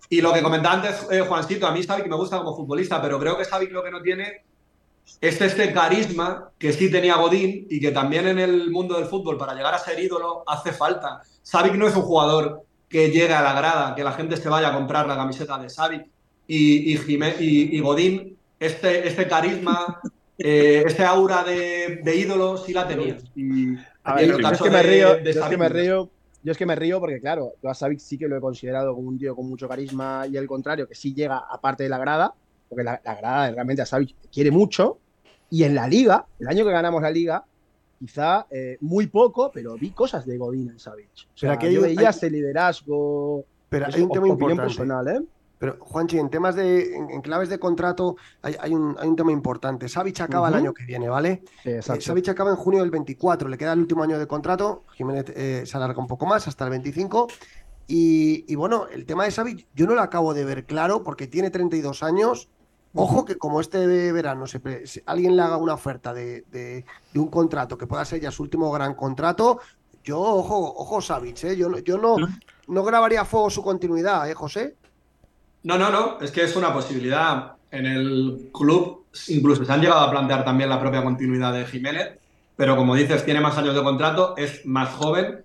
Y lo que comentaba antes eh, Juancito, a mí Savic me gusta como futbolista, pero creo que Savic lo que no tiene es este carisma que sí tenía Godín y que también en el mundo del fútbol, para llegar a ser ídolo, hace falta. Savic no es un jugador que llegue a la grada, que la gente se vaya a comprar la camiseta de Savic y, y, y- y Godín, este, este carisma, eh, este aura de, de ídolo sí la tenía. Y A ver, yo es que me de- río, de yo es que me río, yo es que me río porque, claro, yo a Savic sí que lo he considerado como un tío con mucho carisma y el contrario, que sí llega aparte de la grada, porque la, la grada realmente a Savic quiere mucho. Y en la liga, el año que ganamos la liga, quizá eh, muy poco, pero vi cosas de Godín en Savic. O sea, aquí hay yo veía hay- ese liderazgo. Pero es hay un tema opinión importante. personal, ¿eh? Pero, Juanchi, en temas de. En, en claves de contrato, hay, hay un, hay un tema importante. Savic acaba el año que viene, ¿vale? Sí, Eh, exacto. Savic acaba en junio del 24, le queda el último año de contrato. Jiménez eh, se alarga un poco más, hasta el 25. Y, y bueno, el tema de Savic, yo no lo acabo de ver claro porque tiene 32 años. Ojo que como este verano se si alguien le haga una oferta de, de- de un contrato que pueda ser ya su último gran contrato, yo, ojo, ojo Savic, ¿eh? yo, no- yo no, no grabaría a fuego su continuidad, ¿eh, José? No, no, no, es que es una posibilidad. En el club incluso se han llegado a plantear también la propia continuidad de Jiménez, pero como dices, tiene más años de contrato, es más joven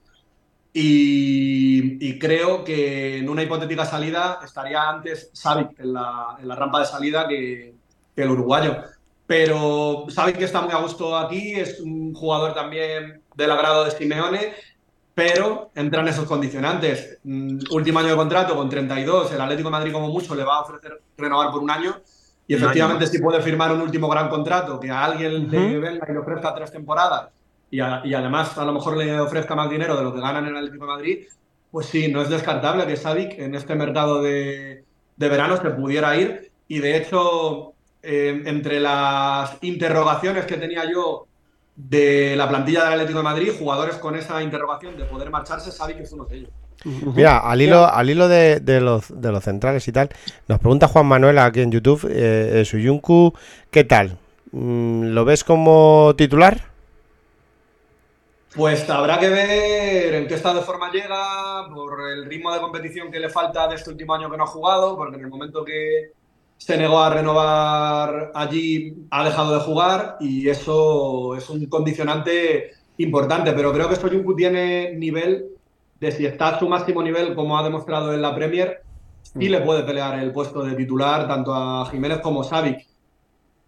y, y creo que en una hipotética salida estaría antes Savic en la, en la rampa de salida que, que el uruguayo. Pero Savic está muy a gusto aquí, es un jugador también del agrado de Simeone pero entran esos condicionantes. Mm, último año de contrato con 32, el Atlético de Madrid como mucho le va a ofrecer renovar por un año y efectivamente si puede firmar un último gran contrato que a alguien le Ujú. venga y le ofrezca tres temporadas y, a- y además a lo mejor le ofrezca más dinero de lo que ganan en el Atlético de Madrid, pues sí, no es descartable que Savic en este mercado de, de verano se pudiera ir y de hecho eh, entre las interrogaciones que tenía yo de la plantilla del Atlético de Madrid, jugadores con esa interrogación de poder marcharse, Savic es uno de ellos. Mira, al hilo, al hilo de, de los, de los centrales y tal, nos pregunta Juan Manuel aquí en YouTube, eh, eh, Suyuncu, ¿qué tal? Mm, ¿Lo ves como titular? Pues habrá que ver en qué estado de forma llega, por el ritmo de competición que le falta de este último año que no ha jugado, porque en el momento que se negó a renovar allí ha dejado de jugar y eso es un condicionante importante, pero creo que Soyuncu tiene nivel de si está a su máximo nivel como ha demostrado en la Premier, sí le puede pelear el puesto de titular tanto a Jiménez como a Savic.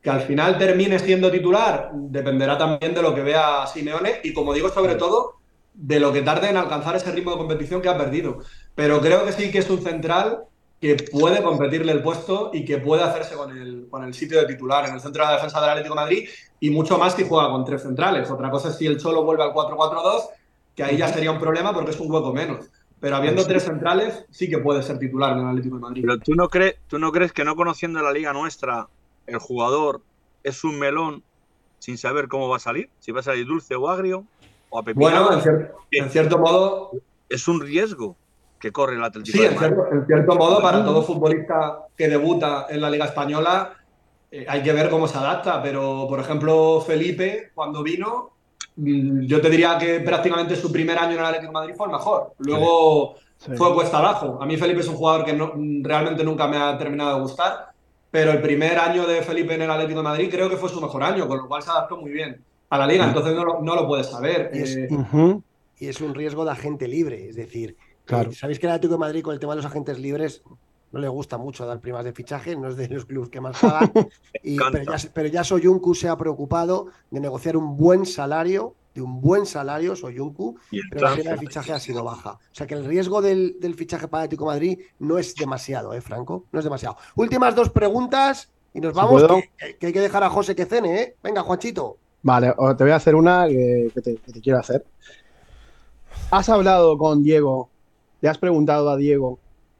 Que al final termine siendo titular dependerá también de lo que vea Simeone y, como digo, sobre todo de lo que tarde en alcanzar ese ritmo de competición que ha perdido. Pero creo que sí que es un central que puede competirle el puesto y que puede hacerse con el, con el sitio de titular en el centro de la defensa del Atlético de Madrid y mucho más si juega con tres centrales. Otra cosa es si el Cholo vuelve al 4-4-2, que ahí ya sería un problema porque es un hueco menos. Pero habiendo tres centrales, sí que puede ser titular en el Atlético de Madrid. Pero tú no, crees, tú no crees que no conociendo la liga nuestra, el jugador es un melón sin saber cómo va a salir, si va a salir dulce o agrio o a Bueno, en, cier en cierto modo. Es un riesgo que corre el Atlético. Sí, en cierto, en cierto, modo, para todo futbolista que debuta en la Liga Española, eh, hay que ver cómo se adapta. Pero, por ejemplo, Felipe, cuando vino, mm, yo te diría que prácticamente su primer año en el Atlético de Madrid fue el mejor. Luego sí. fue cuesta abajo. A mí Felipe es un jugador que no, realmente nunca me ha terminado de gustar, pero el primer año de Felipe en el Atlético de Madrid creo que fue su mejor año, con lo cual se adaptó muy bien a la liga. Entonces no lo, no lo puedes saber. Y es, Eh, uh -huh. y es un riesgo de agente libre, es decir, Claro. Sabéis que el Atlético de Madrid con el tema de los agentes libres no le gusta mucho dar primas de fichaje, no es de los clubes que más pagan. y, pero, ya, pero ya Soyuncu se ha preocupado de negociar un buen salario, de un buen salario, Soyuncu, pero la firma de fichaje ha sido baja. O sea que el riesgo del, del fichaje para el Atlético de Madrid no es demasiado, ¿eh, Franco? No es demasiado. Últimas dos preguntas y nos vamos, que, que, hay que dejar a José que cene, ¿eh? Venga, Juanchito. Vale, te voy a hacer una que, que, te, que te quiero hacer. ¿Has hablado con Diego ¿Le has preguntado a Diego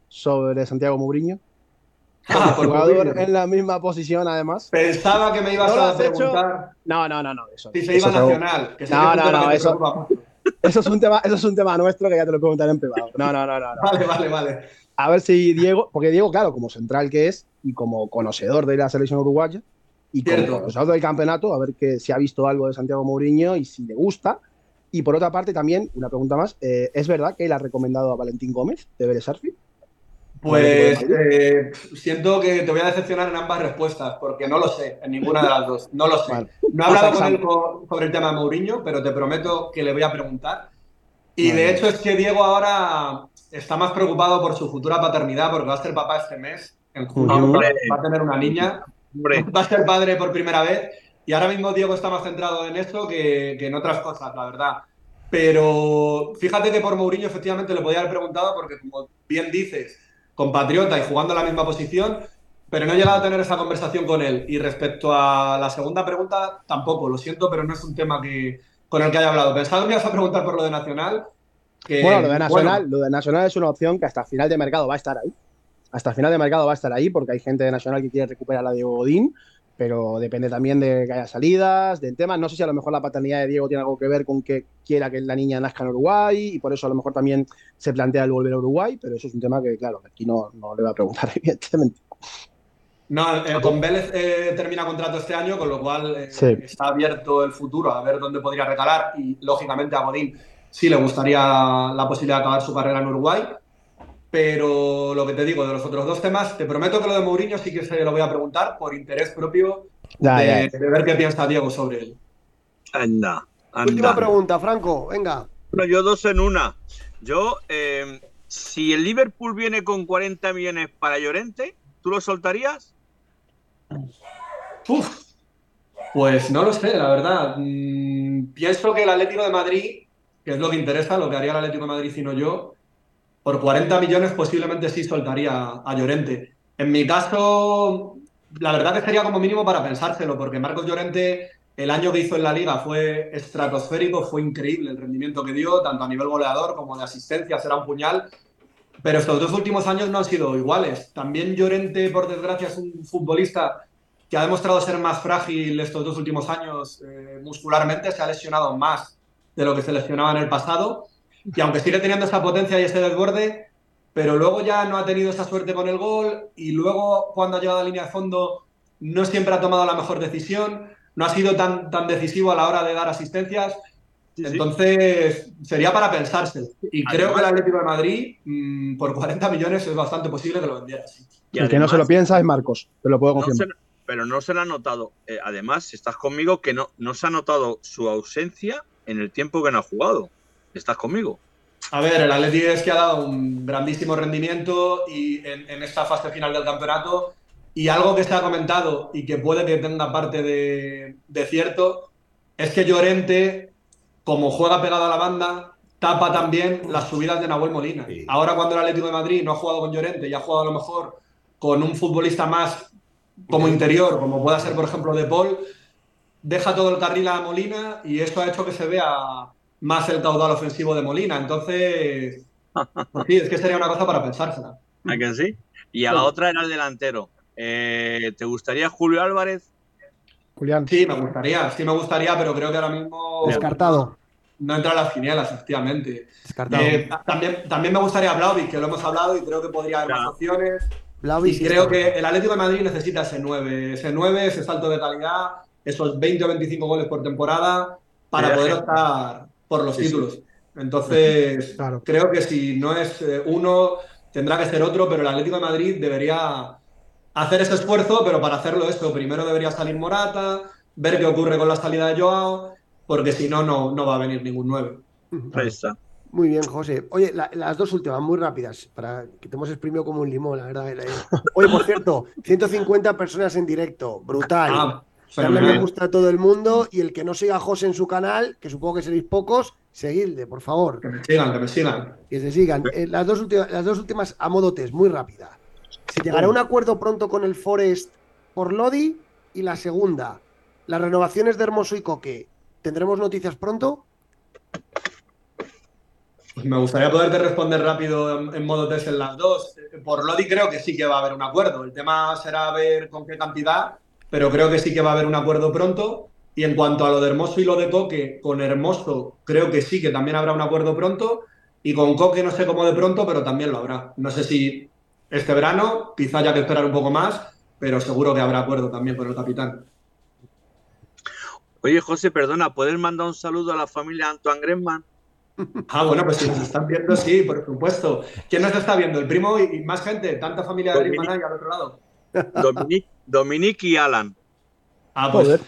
sobre Santiago Mourinho? Ah, jugador en la misma posición, además. Pensaba que me ibas ¿No a preguntar. No, no, no, no. Eso, si se iba nacional. Que no, no, no. Eso, eso, es un tema, eso es un tema nuestro que ya te lo preguntaré en privado. No, no, no, no, no. Vale, vale, vale. A ver si Diego, porque Diego, claro, como central que es y como conocedor de la selección uruguaya y como Cierto. conocedor del campeonato, a ver que si ha visto algo de Santiago Mourinho y si le gusta. Y por otra parte, también, una pregunta más, eh, ¿es verdad que él ha recomendado a Valentín Gómez de Vélez Sarsfield? Pues eh, siento que te voy a decepcionar en ambas respuestas, porque no lo sé, en ninguna de las dos. No lo sé. Vale. No he hablado con él sobre el tema de Mourinho, pero te prometo que le voy a preguntar. Y vale. de hecho es que Diego ahora está más preocupado por su futura paternidad, porque va a ser papá este mes, en junio, Hombre. va a tener una niña, Hombre. va a ser padre por primera vez. Y ahora mismo Diego está más centrado en esto que, que, en otras cosas, la verdad. Pero fíjate que por Mourinho efectivamente le podía haber preguntado, porque como bien dices, compatriota y jugando en la misma posición, pero no he llegado a tener esa conversación con él. Y respecto a la segunda pregunta, tampoco, lo siento, pero no es un tema que, con el que haya hablado. Pensaba que me ibas a preguntar por lo de Nacional. Que, bueno, lo de Nacional, bueno. lo de Nacional es una opción que hasta final de mercado va a estar ahí. Hasta final de mercado va a estar ahí porque hay gente de Nacional que quiere recuperar a Diego Godín pero depende también de que haya salidas, del tema. No sé si a lo mejor la paternidad de Diego tiene algo que ver con que quiera que la niña nazca en Uruguay y por eso a lo mejor también se plantea el volver a Uruguay, pero eso es un tema que, claro, aquí no, no le va a preguntar, evidentemente. No, eh, con Vélez eh, termina contrato este año, con lo cual eh, sí. está abierto el futuro a ver dónde podría recalar y, lógicamente, a Godín sí le gustaría la posibilidad de acabar su carrera en Uruguay. Pero lo que te digo, de los otros dos temas, te prometo que lo de Mourinho sí que se lo voy a preguntar por interés propio ya, de, ya. de, ver qué piensa Diego sobre él. Anda, anda. Última pregunta, Franco, venga. Bueno, yo dos en una. Yo, eh, si el Liverpool viene con 40 millones para Llorente, ¿tú lo soltarías? Uf, pues no lo sé, la verdad. Mm, pienso que el Atlético de Madrid, que es lo que interesa, lo que haría el Atlético de Madrid y no yo, por 40 millones posiblemente sí soltaría a Llorente. En mi caso, la verdad que sería como mínimo para pensárselo, porque Marcos Llorente, el año que hizo en la liga fue estratosférico, fue increíble el rendimiento que dio, tanto a nivel goleador como de asistencia, será un puñal. Pero estos dos últimos años no han sido iguales. También Llorente, por desgracia, es un futbolista que ha demostrado ser más frágil estos dos últimos años eh, muscularmente, se ha lesionado más de lo que se lesionaba en el pasado y aunque sigue teniendo esa potencia y ese desborde, pero luego ya no ha tenido esa suerte con el gol y luego cuando ha llegado a línea de fondo no siempre ha tomado la mejor decisión, no ha sido tan, tan decisivo a la hora de dar asistencias. Sí, sí. Entonces, sería para pensárselo. Y creo que el Atlético de Madrid, mm, por 40 millones, es bastante posible que lo vendiera. sí. Y el que no se lo piensa es Marcos, te lo puedo No confirmar. se- pero no se le ha notado. eh, además, si estás conmigo, que no, no se ha notado su ausencia en el tiempo que no ha jugado. ¿Estás conmigo? A ver, el Atlético es que ha dado un grandísimo rendimiento y en, en esta fase final del campeonato. Y algo que se ha comentado y que puede que tenga parte de, de cierto es que Llorente, como juega pegado a la banda, tapa también las subidas de Nahuel Molina. Sí. Ahora cuando el Atlético de Madrid no ha jugado con Llorente y ha jugado a lo mejor con un futbolista más como interior, como pueda ser por ejemplo De Paul, deja todo el carril a Molina y esto ha hecho que se vea más el caudal ofensivo de Molina. Entonces, pues sí, es que sería una cosa para pensársela. ¿A que sí? Y a la otra era el delantero. Eh, ¿Te gustaría Julio Álvarez? Julián. Sí, me gustaría, sí me gustaría, pero creo que ahora mismo Descartado. no entra en las quinielas, efectivamente. Descartado. Eh, también, también me gustaría Blaovic, que lo hemos hablado y creo que podría haber más opciones. Vlahovic Y sí creo que el Atlético de Madrid necesita ese 9, ese 9, ese salto de calidad, esos 20 o 25 goles por temporada para poder optar por los Sí, sí. títulos. Entonces, Claro. creo que si no es eh, uno, tendrá que ser otro, pero el Atlético de Madrid debería hacer ese esfuerzo, pero para hacerlo esto, primero debería salir Morata, ver qué ocurre con la salida de Joao, porque si no, no, no va a venir ningún 9. Ahí está. Muy bien, José. Oye, la- las dos últimas, muy rápidas, para que te hemos exprimido como un limón, la verdad. Oye, por cierto, 150 personas en directo, brutal. Ah, Darle me fenomenal. gusta a todo el mundo y el que no siga a José en su canal, que supongo que seréis pocos, seguidle, por favor, Que me sigan, que me sigan. que se sigan. Eh, las, dos últimas, las dos últimas a modo test, muy rápida. ¿Se llegará a un acuerdo pronto con el Forest por Lodi? Y la segunda, las renovaciones de Hermoso y Coque, ¿tendremos noticias pronto? Pues me gustaría poderte responder rápido en, en modo test en las dos. Por Lodi creo que sí que va a haber un acuerdo. El tema será ver con qué cantidad, pero creo que sí que va a haber un acuerdo pronto. Y en cuanto a lo de Hermoso y lo de Coque, con Hermoso creo que sí que también habrá un acuerdo pronto. Y con Coque no sé cómo de pronto, pero también lo habrá. No sé si este verano, quizá haya que esperar un poco más, pero seguro que habrá acuerdo también con el capitán. Oye, José, perdona, ¿puedes mandar un saludo a la familia Antoine Griezmann? Ah, bueno, pues si nos están viendo, sí, por supuesto. ¿Quién nos está viendo? ¿El primo y, más gente? ¿Tanta familia de Dominic. Griezmann hay al otro lado? Dominique, Dominique y Alan. Ah, pues Joder.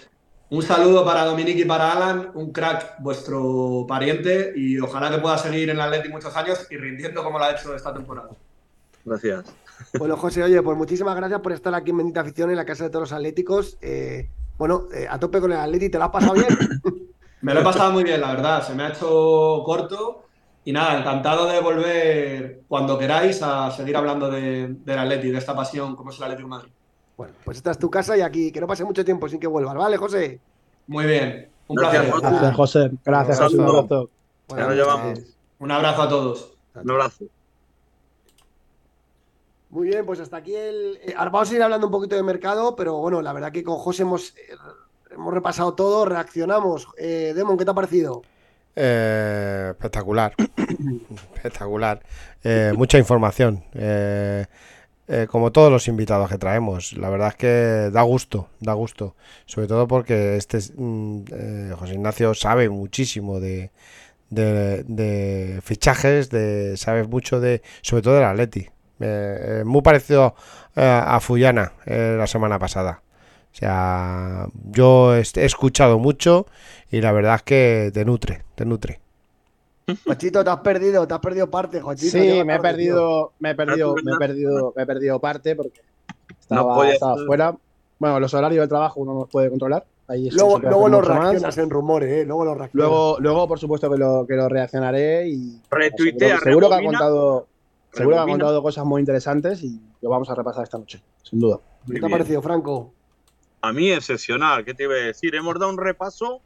un saludo para Dominique y para Alan, un crack, vuestro pariente, y ojalá que pueda seguir en el Atleti muchos años y rindiendo como lo ha hecho esta temporada. Gracias. Bueno, José, oye, pues muchísimas gracias por estar aquí en Bendita Afición en la Casa de todos los Atléticos. Eh, bueno, eh, a tope con el Atleti, ¿te lo has pasado bien? Me lo he pasado muy bien, la verdad, se me ha hecho corto y nada, encantado de volver cuando queráis a seguir hablando de, del Atleti, de esta pasión como es el Atlético de Madrid. Bueno, pues esta es tu casa y aquí que no pase mucho tiempo sin que vuelvas, ¿vale, José? Muy bien, un Gracias, placer. José. Gracias, José. Gracias, José. Un abrazo. Buenas nos. Un abrazo a todos. Un abrazo. Muy bien, pues hasta aquí el. eh, ahora vamos a ir hablando un poquito de mercado, pero bueno, la verdad que con José hemos, eh, hemos repasado todo, reaccionamos. Eh, Demon, ¿qué te ha parecido? Eh, espectacular. espectacular. Eh, mucha información. Eh, eh, como todos los invitados que traemos. La verdad es que da gusto, da gusto. Sobre todo porque este es, mm, José Ignacio sabe muchísimo de, fichajes, de, sabe mucho de, sobre todo del Atleti. Muy parecido a Fullana la semana pasada. O sea, yo he escuchado mucho y la verdad es que te nutre, te nutre. Jochito, te has perdido, te has perdido parte, Jochito. Sí, me he perdido, me he perdido, me he perdido, me he perdido parte porque estaba, fuera. Bueno, los horarios del trabajo uno no los puede controlar. Ahí Luego, luego lo más. reaccionas en rumores, ¿eh? Luego lo reaccionas. Luego, luego, por supuesto, que lo, que lo reaccionaré y Retuitea, seguro, seguro que ha contado, seguro que ha contado cosas muy interesantes y lo vamos a repasar esta noche, sin duda. ¿Qué te ha parecido, Franco? A mí excepcional, ¿qué te iba a decir? Hemos dado un repaso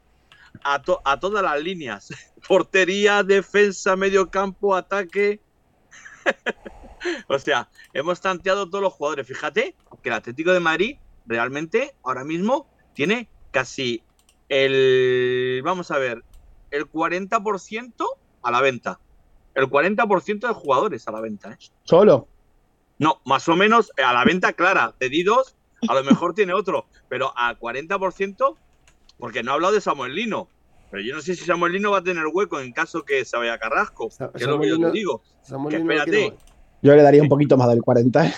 a, to- a todas las líneas. Portería, defensa, medio campo, ataque. o sea, hemos tanteado todos los jugadores. Fíjate que el Atlético de Madrid realmente ahora mismo tiene casi el, vamos a ver, el 40% a la venta. El 40% de jugadores a la venta. ¿eh? Solo. No, más o menos a la venta clara. Cedidos, a lo mejor tiene otro, pero a 40%, porque no he hablado de Samuel Lino. Pero yo no sé si Samuel Lino va a tener hueco en caso que se vaya a Carrasco. Sa- Que es lo que yo te digo. Samuel Que no espérate. Yo le daría un poquito más del 40. ¿eh?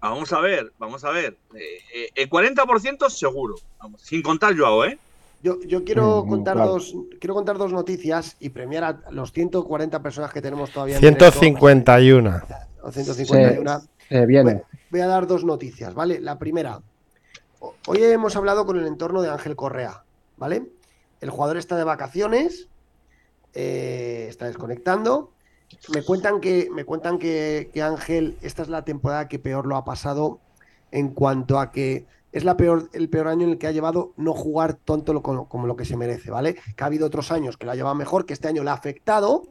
Vamos a ver, vamos a ver. Eh, eh, el 40% seguro. Vamos, sin contar Joao, ¿eh? Yo, yo quiero, Mm, contar claro. dos, quiero contar dos noticias y premiar a los 140 personas que tenemos todavía en directo. 151. O 151. Eh, viene. Voy a dar dos noticias, ¿vale? La primera, hoy hemos hablado con el entorno de Ángel Correa, ¿vale? El jugador está de vacaciones, eh, está desconectando. Me cuentan que, me cuentan que, Ángel, esta es la temporada que peor lo ha pasado en cuanto a que es la peor, el peor año en el que ha llevado no jugar tanto como lo que se merece, ¿vale? Que ha habido otros años que lo ha llevado mejor, que este año le ha afectado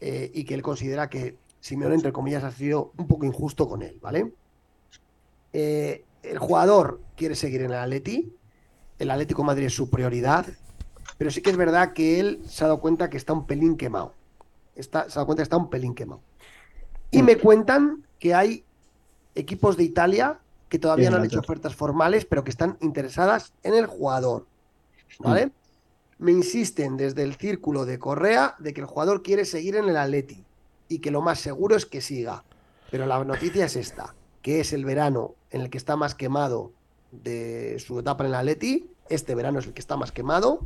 eh, y que él considera que Simeone, entre comillas, ha sido un poco injusto con él, ¿vale? Eh, el jugador quiere seguir en el Atleti, el Atlético de Madrid es su prioridad, pero sí que es verdad que él se ha dado cuenta que está un pelín quemado. Está, se ha dado cuenta que está un pelín quemado. Y me cuentan que hay equipos de Italia que todavía no han hecho ofertas formales, pero que están interesadas en el jugador. ¿Vale? Me insisten desde el círculo de Correa de que el jugador quiere seguir en el Atleti y que lo más seguro es que siga. Pero la noticia es esta, que es el verano en el que está más quemado de su etapa en el Atleti. Este verano es el que está más quemado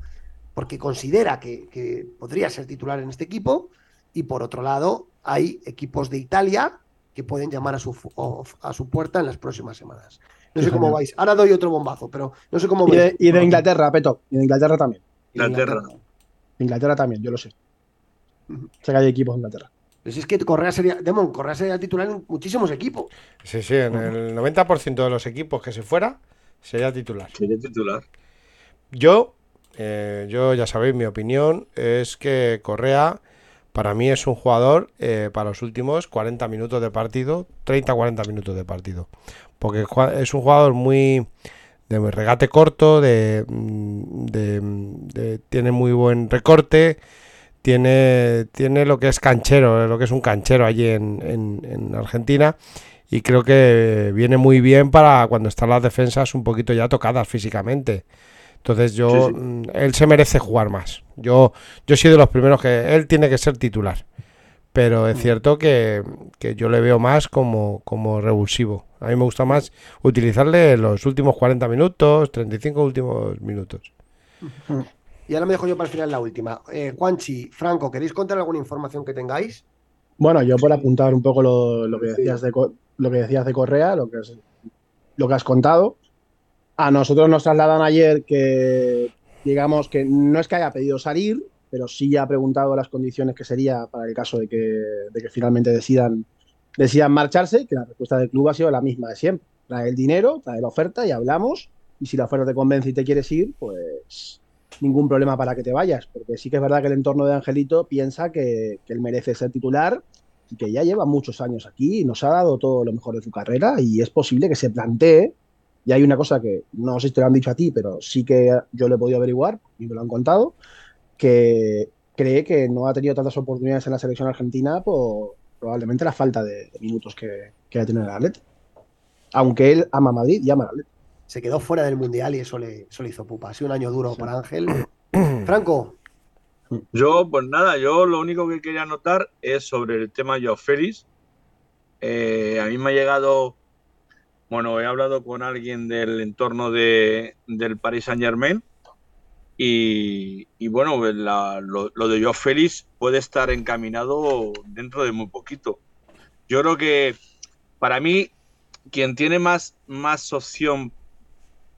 porque considera que, que podría ser titular en este equipo. Y por otro lado, hay equipos de Italia que pueden llamar a su, o- a su puerta en las próximas semanas. No sé cómo vais. Ahora doy otro bombazo, pero no sé cómo Y de, vais. y de Inglaterra, Peto. Y de Inglaterra también. Inglaterra. De Inglaterra también, yo lo sé. Ujú. Sé que hay equipos de Inglaterra. Es que Correa sería, Demon, Correa sería titular en muchísimos equipos. Sí, sí, en el 90% de los equipos que se fuera sería titular. Quiere titular. Yo, eh, yo ya sabéis, mi opinión es que Correa para mí es un jugador eh, para los últimos 40 minutos de partido, 30-40 minutos de partido. Porque es un jugador muy de regate corto, de, mm, de- de- tiene muy buen recorte, tiene, tiene lo que es canchero, lo que es un canchero allí en, en- en Argentina. Y creo que viene muy bien para cuando están las defensas un poquito ya tocadas físicamente. Entonces yo, Sí, sí. mm, él se merece jugar más. Yo, yo soy de los primeros que él tiene que ser titular. Pero es cierto que, que yo le veo más como, como revulsivo. A mí me gusta más utilizarle los últimos 40 minutos, 35 últimos minutos. Y ahora me dejo yo para el final la última. Eh, Juanchi, Franco, ¿queréis contar alguna información que tengáis? Bueno, yo por apuntar un poco lo, lo que decías de lo que decías de Correa, lo que, es- lo que has contado. A nosotros nos trasladan ayer que, digamos, que no es que haya pedido salir, pero sí ha preguntado las condiciones que sería para el caso de que, de que finalmente decidan, decidan marcharse, que la respuesta del club ha sido la misma de siempre. Trae el dinero, trae la oferta y hablamos. Y si la oferta te convence y te quieres ir, pues ningún problema para que te vayas. Porque sí que es verdad que el entorno de Angelito piensa que, él merece ser titular y que ya lleva muchos años aquí y nos ha dado todo lo mejor de su carrera y es posible que se plantee. Y hay una cosa que no sé si te lo han dicho a ti, pero sí que yo lo he podido averiguar y me lo han contado, que cree que no ha tenido tantas oportunidades en la selección argentina por probablemente la falta de, minutos que, que ha tenido el Atleti. Aunque él ama Madrid y ama el Atleti. Se quedó fuera del Mundial y eso le, eso le hizo pupa. Ha sido un año duro para Ángel. Franco, Yo, pues nada, yo lo único que quería anotar es sobre el tema Joao Félix. Eh, a mí me ha llegado, bueno, he hablado con alguien del entorno de, del Paris Saint Germain y, y bueno, la- lo, lo de Joao Félix puede estar encaminado dentro de muy poquito. Yo creo que para mí, quien tiene más, más opción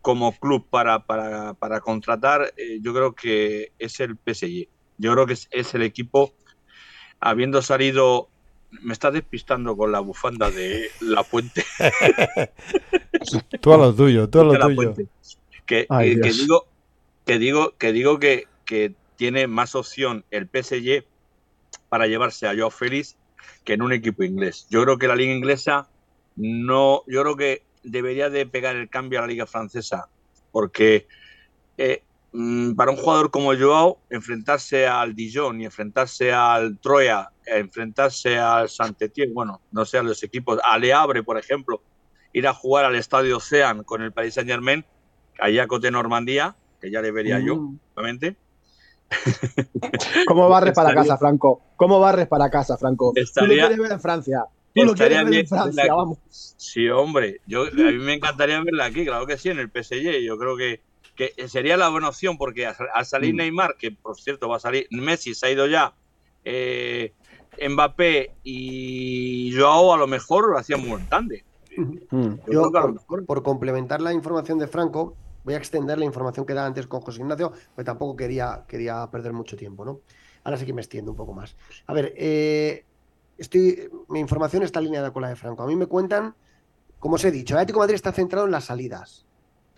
como club para, para, para contratar, eh, yo creo que es el PSG. Yo creo que es, es el equipo, habiendo salido, me está despistando con la bufanda de La Puente. Tú a lo tuyo, tú a lo tuyo. Puente. Que, Ay, que- digo, que digo, que digo que, que tiene más opción el PSG para llevarse a Joao Félix que en un equipo inglés. Yo creo que la liga inglesa no, yo creo que debería de pegar el cambio a la liga francesa, porque eh, mm, para un jugador como Joao, enfrentarse al Dijon y enfrentarse al Troya, enfrentarse al Saint-Étienne, bueno, no sé, a los equipos, a Le Havre, por ejemplo, ir a jugar al Estadio Ocean con el Paris Saint-Germain, allá a Cote Normandía, que ya le vería yo, Mm. obviamente, ¿Cómo barres para casa, Franco? ¿Cómo barres para casa, Franco? Tú lo quieres ver en Francia. Tú lo estaría quieres ver bien en Francia, la- vamos. Sí, hombre. Yo, a mí me encantaría verla aquí, claro que sí, en el PSG. Yo creo que, que sería la buena opción porque al al salir Mm. Neymar, que por cierto va a salir, Messi se ha ido ya, eh, Mbappé y Joao a lo mejor lo hacían muy grande. Yo, Yo, creo que a lo por, mejor. por complementar la información de Franco, voy a extender la información que daba antes con José Ignacio, porque tampoco quería, quería perder mucho tiempo, ¿no? Ahora sí que me extiendo un poco más. A ver, eh, estoy, mi información está alineada con la de Franco. A mí me cuentan, como os he dicho, el Atlético de Madrid está centrado en las salidas.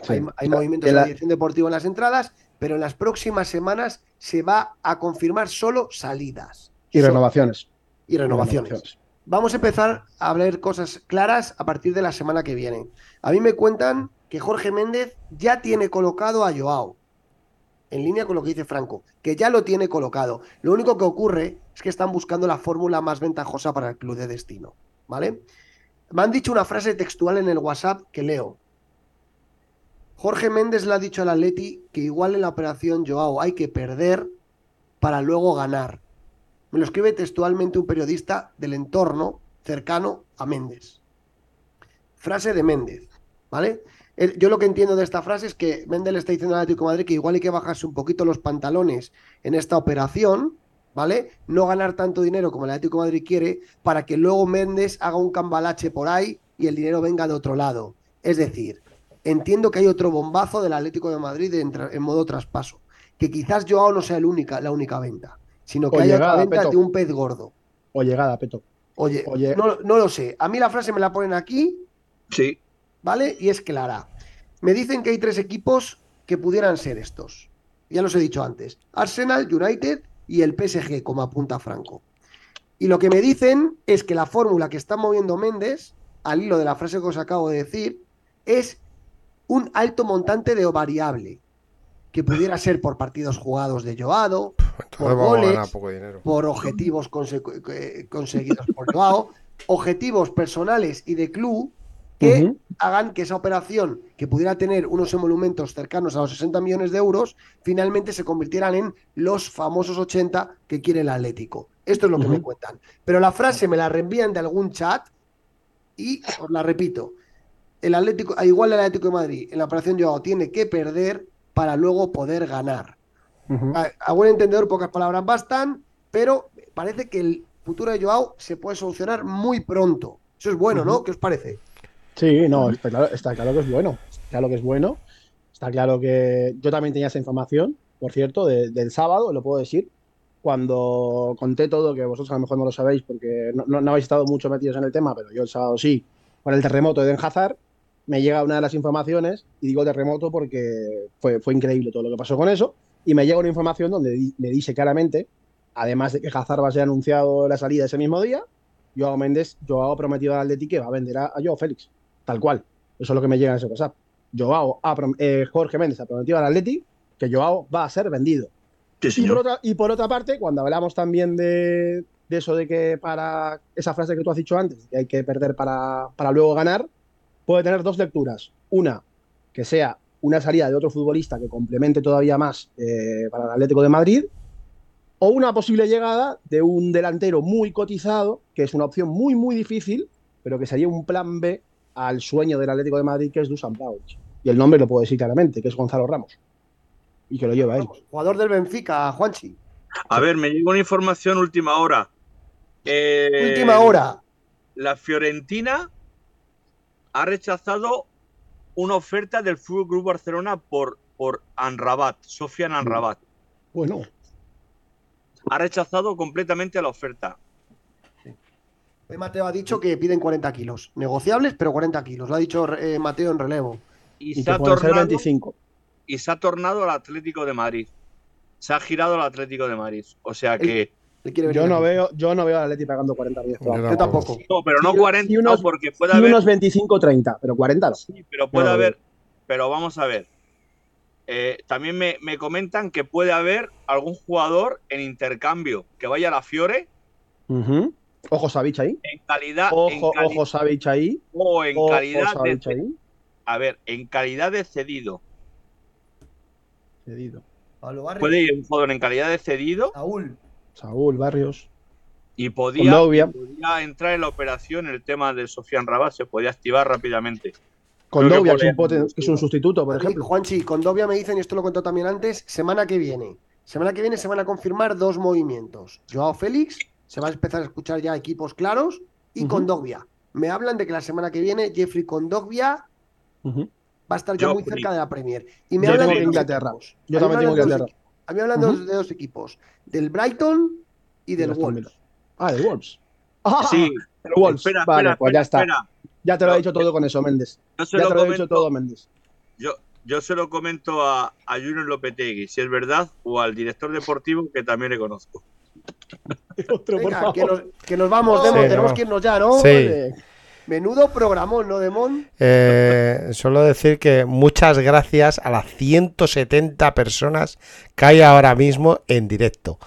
Sí. Hay, hay La- movimientos en de la dirección deportiva en las entradas, pero en las próximas semanas se va a confirmar solo salidas. Y Solo- renovaciones. y renovaciones. Vamos a empezar a hablar cosas claras a partir de la semana que viene. A mí me cuentan que Jorge Méndez ya tiene colocado a Joao. En línea con lo que dice Franco, que ya lo tiene colocado. Lo único que ocurre es que están buscando la fórmula más ventajosa para el club de destino. ¿Vale? Me han dicho una frase textual en el WhatsApp que leo. Jorge Méndez le ha dicho al Atleti que igual en la operación Joao hay que perder para luego ganar. Me lo escribe textualmente un periodista del entorno cercano a Méndez. Frase de Méndez, ¿vale? El- Yo lo que entiendo de esta frase es que Méndez le está diciendo al Atlético de Madrid que igual hay que bajarse un poquito los pantalones en esta operación, ¿vale? No ganar tanto dinero como el Atlético de Madrid quiere para que luego Méndez haga un cambalache por ahí y el dinero venga de otro lado. Es decir, entiendo que hay otro bombazo del Atlético de Madrid en, modo traspaso, que quizás Joao no sea el única, la única venta, sino que O haya llegada, otra venta Peto. de un pez gordo. O llegada, Peto. Oye, Oye. No, no lo sé. A mí la frase me la ponen aquí, Sí, ¿vale? Y es clara. Me dicen que hay tres equipos que pudieran ser estos. Ya los he dicho antes. Arsenal, United y el PSG, como apunta Franco. Y lo que me dicen es que la fórmula que está moviendo Méndez, al hilo de la frase que os acabo de decir, es un alto montante de variable, que pudiera ser por partidos jugados de Joado, Entonces por goles, poco por objetivos eh, conseguidos por Joao, objetivos personales y de club que hagan que esa operación, que pudiera tener unos emolumentos cercanos a los 60 millones de euros, finalmente se convirtieran en los famosos 80 que quiere el Atlético. Esto es lo que me cuentan. Pero la frase me la reenvían de algún chat y os la repito. El Atlético, igual el Atlético de Madrid, en la operación Joao tiene que perder para luego poder ganar. A, a buen entendedor, pocas palabras bastan, pero parece que el futuro de Joao se puede solucionar muy pronto. Eso es bueno, ¿no? ¿Qué os parece? Sí, no, está claro, está claro que es bueno. Está claro que es bueno. Está claro que yo también tenía esa información, por cierto, de- del sábado, lo puedo decir, cuando conté todo, que vosotros a lo mejor no lo sabéis porque no, no- no habéis estado mucho metidos en el tema, pero yo el sábado sí, con el terremoto de Den Hazard, me llega una de las informaciones, y digo terremoto porque fue, fue increíble todo lo que pasó con eso, y me llega una información donde di- me dice claramente, además de que Hazard va a ser anunciado la salida ese mismo día, Joao Méndez, Joao prometido al Atleti que va a vender a, a Joao Félix, tal cual. Eso es lo que me llega en ese WhatsApp. Joao prom- eh, Jorge Méndez ha prometido al Atleti que Joao va a ser vendido. sí, Y por, otra, y por otra parte, cuando hablamos también de, de eso de que para esa frase que tú has dicho antes, que hay que perder para, para luego ganar, puede tener dos lecturas. Una, que sea una salida de otro futbolista que complemente todavía más eh, para el Atlético de Madrid, o una posible llegada de un delantero muy cotizado, que es una opción muy, muy difícil, pero que sería un plan B al sueño del Atlético de Madrid, que es Dusan Vlahovic. Y el nombre lo puedo decir claramente, que es Gonzalo Ramos. Y que lo lleva él. Jugador del Benfica, Juanchi. A ver, me llegó una información última hora. Eh, Última hora. La Fiorentina ha rechazado una oferta del Fútbol Club Barcelona por, por Anrabat, Sofian Anrabat. Bueno, Ha rechazado completamente la oferta. Hoy Mateo ha dicho que piden 40 kilos. Negociables, pero 40 kilos. Lo ha dicho eh, Mateo en relevo. Y, y se ha tornado, 25. y se ha tornado al Atlético de Madrid. Se ha girado al Atlético de Madrid. O sea que. Yo no veo, yo no veo al Atleti pagando 40 millones. Yo Yo tampoco. No, pero no Sí, 40, sí, unos- no, porque puede Y haber. unos 25 30, pero 40 no. Sí, pero puede No haber. Pero vamos a ver. Eh, también me, me comentan que puede haber algún jugador en intercambio que vaya a la Fiore Ujú. Ojo Savic ahí. en calidad. en Ojo, cali- ojo Savic ahí. o en Ojo calidad de. Ahí. A ver, en calidad de cedido. Cedido. Pablo Barrios. puede ir un jugador en calidad de cedido Saúl. Saúl, Barrios. y podía, podía entrar en la operación el tema de Sofian Rabat, se podía activar rápidamente. Con Creo que es un podría- poten- que es un sustituto, por ejemplo. Juanchi, con Dovia me dicen, y esto lo contó también antes, semana que viene. Semana que viene se van a confirmar dos movimientos. Joao Félix, se va a empezar a escuchar ya equipos claros, y Ujú. Kondogbia. Me hablan de que la semana que viene Jeffrey Kondogbia Ujú. va a estar ya muy cerca de la Premier. Y me Yo hablan tengo de Inglaterra. Yo también tengo Inglaterra. A mí me hablan de de dos equipos. Del Brighton y del Wolves. Ah, de Wolves. Ah, Sí, el Wolves. espera, vale, espera, pues ya está. espera. Ya te lo No, he dicho todo con eso, Méndez. Yo se Ya lo te lo he dicho todo, Méndez. yo, yo se lo comento a, a Junior Lopetegui, si es verdad, o al director deportivo que también le conozco. Otro, por Venga, favor. que nos, que nos vamos, Demon. no. Tenemos que irnos ya, ¿no? Sí. Vale. Menudo programón, ¿no, Demon? Eh, solo decir que muchas gracias a las 170 personas que hay ahora mismo en directo.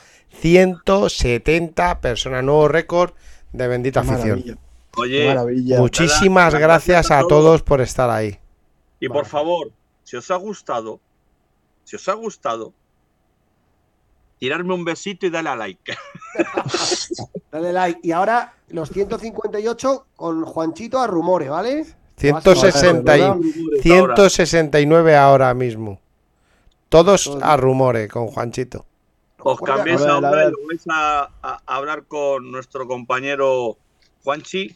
170 personas, nuevo récord de bendita afición. Oye, maravilla. Muchísimas Las gracias a gracias a todos por estar ahí. y por favor, si os ha gustado, si os ha gustado, tirarme un besito y dale a like. Dale like. Y ahora los 158 con Juanchito a rumores, ¿vale? 160 y- Ahora, 169 ahora mismo. Todos a rumores con Juanchito. Os cambiéis hombre lo vais a, a hablar con nuestro compañero Juanchi,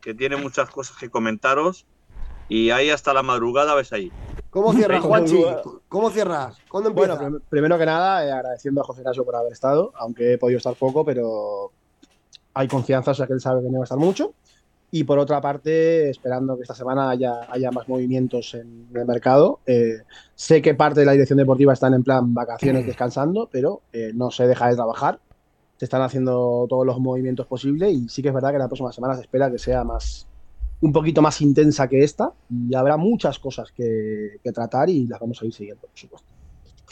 que tiene muchas cosas que comentaros. Y ahí hasta la madrugada ves ahí. ¿Cómo cierras, Sí. Juanchi? ¿Cómo cierras? ¿Cuándo empieza? Bueno, prim- primero que nada, eh, agradeciendo a José Casio por haber estado, aunque he podido estar poco, pero hay confianza, o sea que él sabe que no va a estar mucho. Y por otra parte, esperando que esta semana haya, haya más movimientos en el mercado. Eh, sé que parte de la dirección deportiva están en plan vacaciones descansando, pero eh, no se deja de trabajar. Se están haciendo todos los movimientos posibles y sí que es verdad que la próxima semana se espera que sea más un poquito más intensa que esta y habrá muchas cosas que, que tratar y las vamos a ir siguiendo, por supuesto.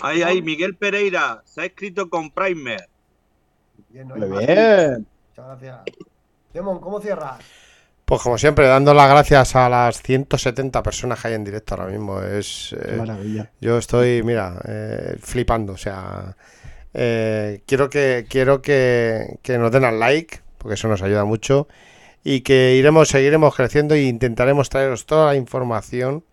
Ahí, ahí, Miguel Pereira se ha escrito con Primer. Bien, no Muy bien. Muchas gracias. Demon, ¿cómo cierras? Pues como siempre, dando las gracias a las 170 personas que hay en directo ahora mismo. Es, Qué eh, maravilla. yo estoy, mira, eh, flipando. O sea, eh, quiero que quiero que, que nos den al like, porque eso nos ayuda mucho. Y que iremos, seguiremos creciendo e intentaremos traeros toda la información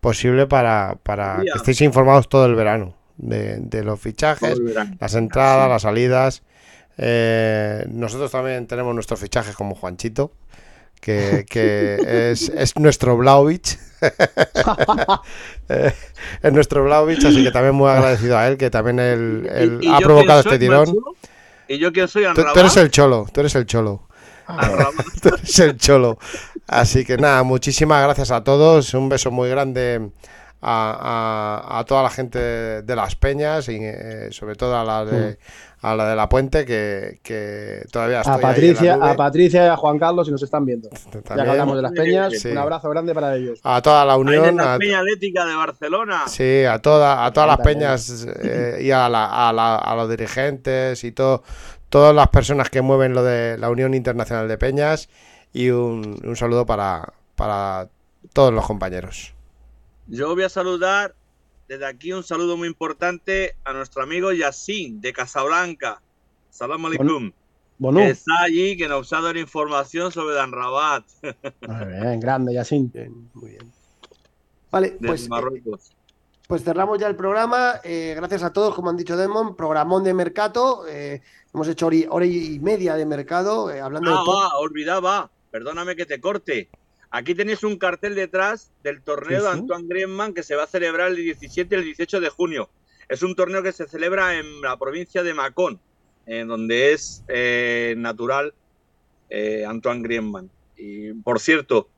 posible para, para que estéis informados todo el verano de, de los fichajes, las entradas, las salidas. Eh, nosotros también tenemos nuestros fichajes como Juanchito, que, que es, es nuestro Blauvich. Eh, es nuestro Blauvich, así que también muy agradecido a él, que también él, él ¿Y- y ha provocado este tirón. ¿Y yo quién soy? Tú, tú eres el cholo, tú eres el cholo. Tú eres el cholo. Así que nada, muchísimas gracias a todos. Un beso muy grande a, a- a toda la gente de las peñas y eh, sobre todo a la de, a la de la puente que, que todavía estoy A ahí en la Patricia, a Patricia y a Juan Carlos, si nos están viendo. Ya que hablamos de las peñas, Sí. un abrazo grande para ellos. A toda la unión, la a, Peña Atlética de Barcelona. sí, a toda, a todas las También. peñas eh, y a, la- a la- a los dirigentes y todo, todas las personas que mueven lo de la Unión Internacional de Peñas y un, un saludo para, para todos los compañeros. Yo voy a saludar desde aquí un saludo muy importante a nuestro amigo Yassin de Casablanca. Salam alaikum. Que está allí, que nos ha dado la información sobre Dan Rabat Muy bien, grande, Yacine. Muy bien. Vale, de pues, eh, Marruecos. Pues cerramos ya el programa. Eh, gracias a todos, como han dicho Demon, programón de mercado. Eh, hemos hecho hora y, hora y media de mercado, eh, hablando Ah, de todo. ah, olvidaba. Perdóname que te corte. Aquí tenéis un cartel detrás del torneo Sí, de. Antoine Griezmann que se va a celebrar el 17 y el 18 de junio. Es un torneo que se celebra en la provincia de Macón, en donde es eh, natural eh, Antoine Griezmann. Y por cierto,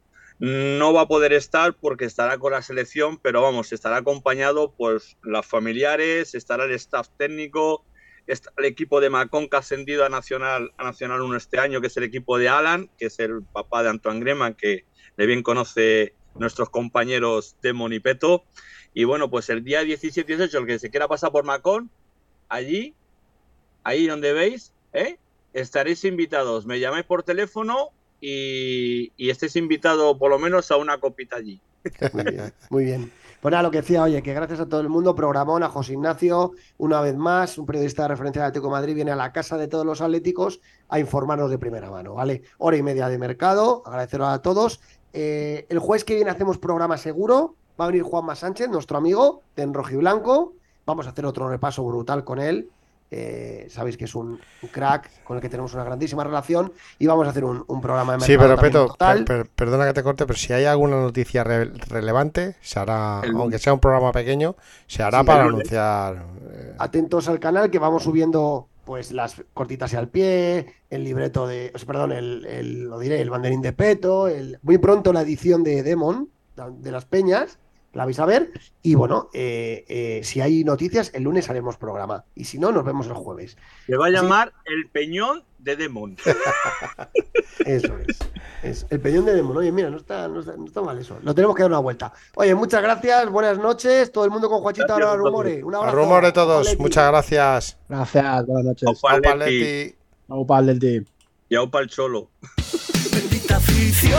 no va a poder estar porque estará con la selección, pero vamos, estará acompañado por los familiares, estará el staff técnico, está el equipo de Macón que ha ascendido a Nacional, a Nacional 1 este año, que es el equipo de Alan, que es el papá de Antoine Griezmann, que de bien conoce nuestros compañeros de Monipeto. Y bueno, pues el día 17 y 18, el que se quiera pasar por Macón, allí, ahí donde veis, ¿eh? estaréis invitados. Me llamáis por teléfono y, y estéis invitados por lo menos a una copita allí. Muy bien, muy bien. Pues nada, lo que decía, oye, que gracias a todo el mundo, programón a José Ignacio, una vez más, un periodista de referencia del Atlético Madrid, viene a la casa de todos los atléticos a informarnos de primera mano, ¿vale? Hora y media de mercado, agradecerlo a todos. Eh, el jueves que viene hacemos programa seguro, va a venir Juanma Sánchez, nuestro amigo de Enrojiblanco, vamos a hacer otro repaso brutal con él. Eh, sabéis que es un, un crack con el que tenemos una grandísima relación y vamos a hacer un, un programa de Sí, pero Peto, total. per- per- perdona que te corte, pero si hay alguna noticia re- relevante, se hará, El- aunque sea un programa pequeño, se hará Sí, para anunciar. eh, atentos al canal que vamos subiendo pues las cortitas y al pie, el libreto de, perdón, el, el- lo diré, el banderín de peto, el, muy pronto la edición de Demon de las Peñas, la vais a ver y bueno, eh, eh, si hay noticias el lunes haremos programa y si no nos vemos el jueves. Se va a llamar El Peñón de Demon. Eso es. es el peñón de Demon. Oye, mira, no está, no, está, no está mal eso. Lo tenemos que dar una vuelta. Oye, muchas gracias, buenas noches. Todo el mundo con Juanchito Gracias, ahora un placer. rumore. Un a abrazo. todos, muchas gracias. Gracias, buenas noches. Y cholo. Bendita afición,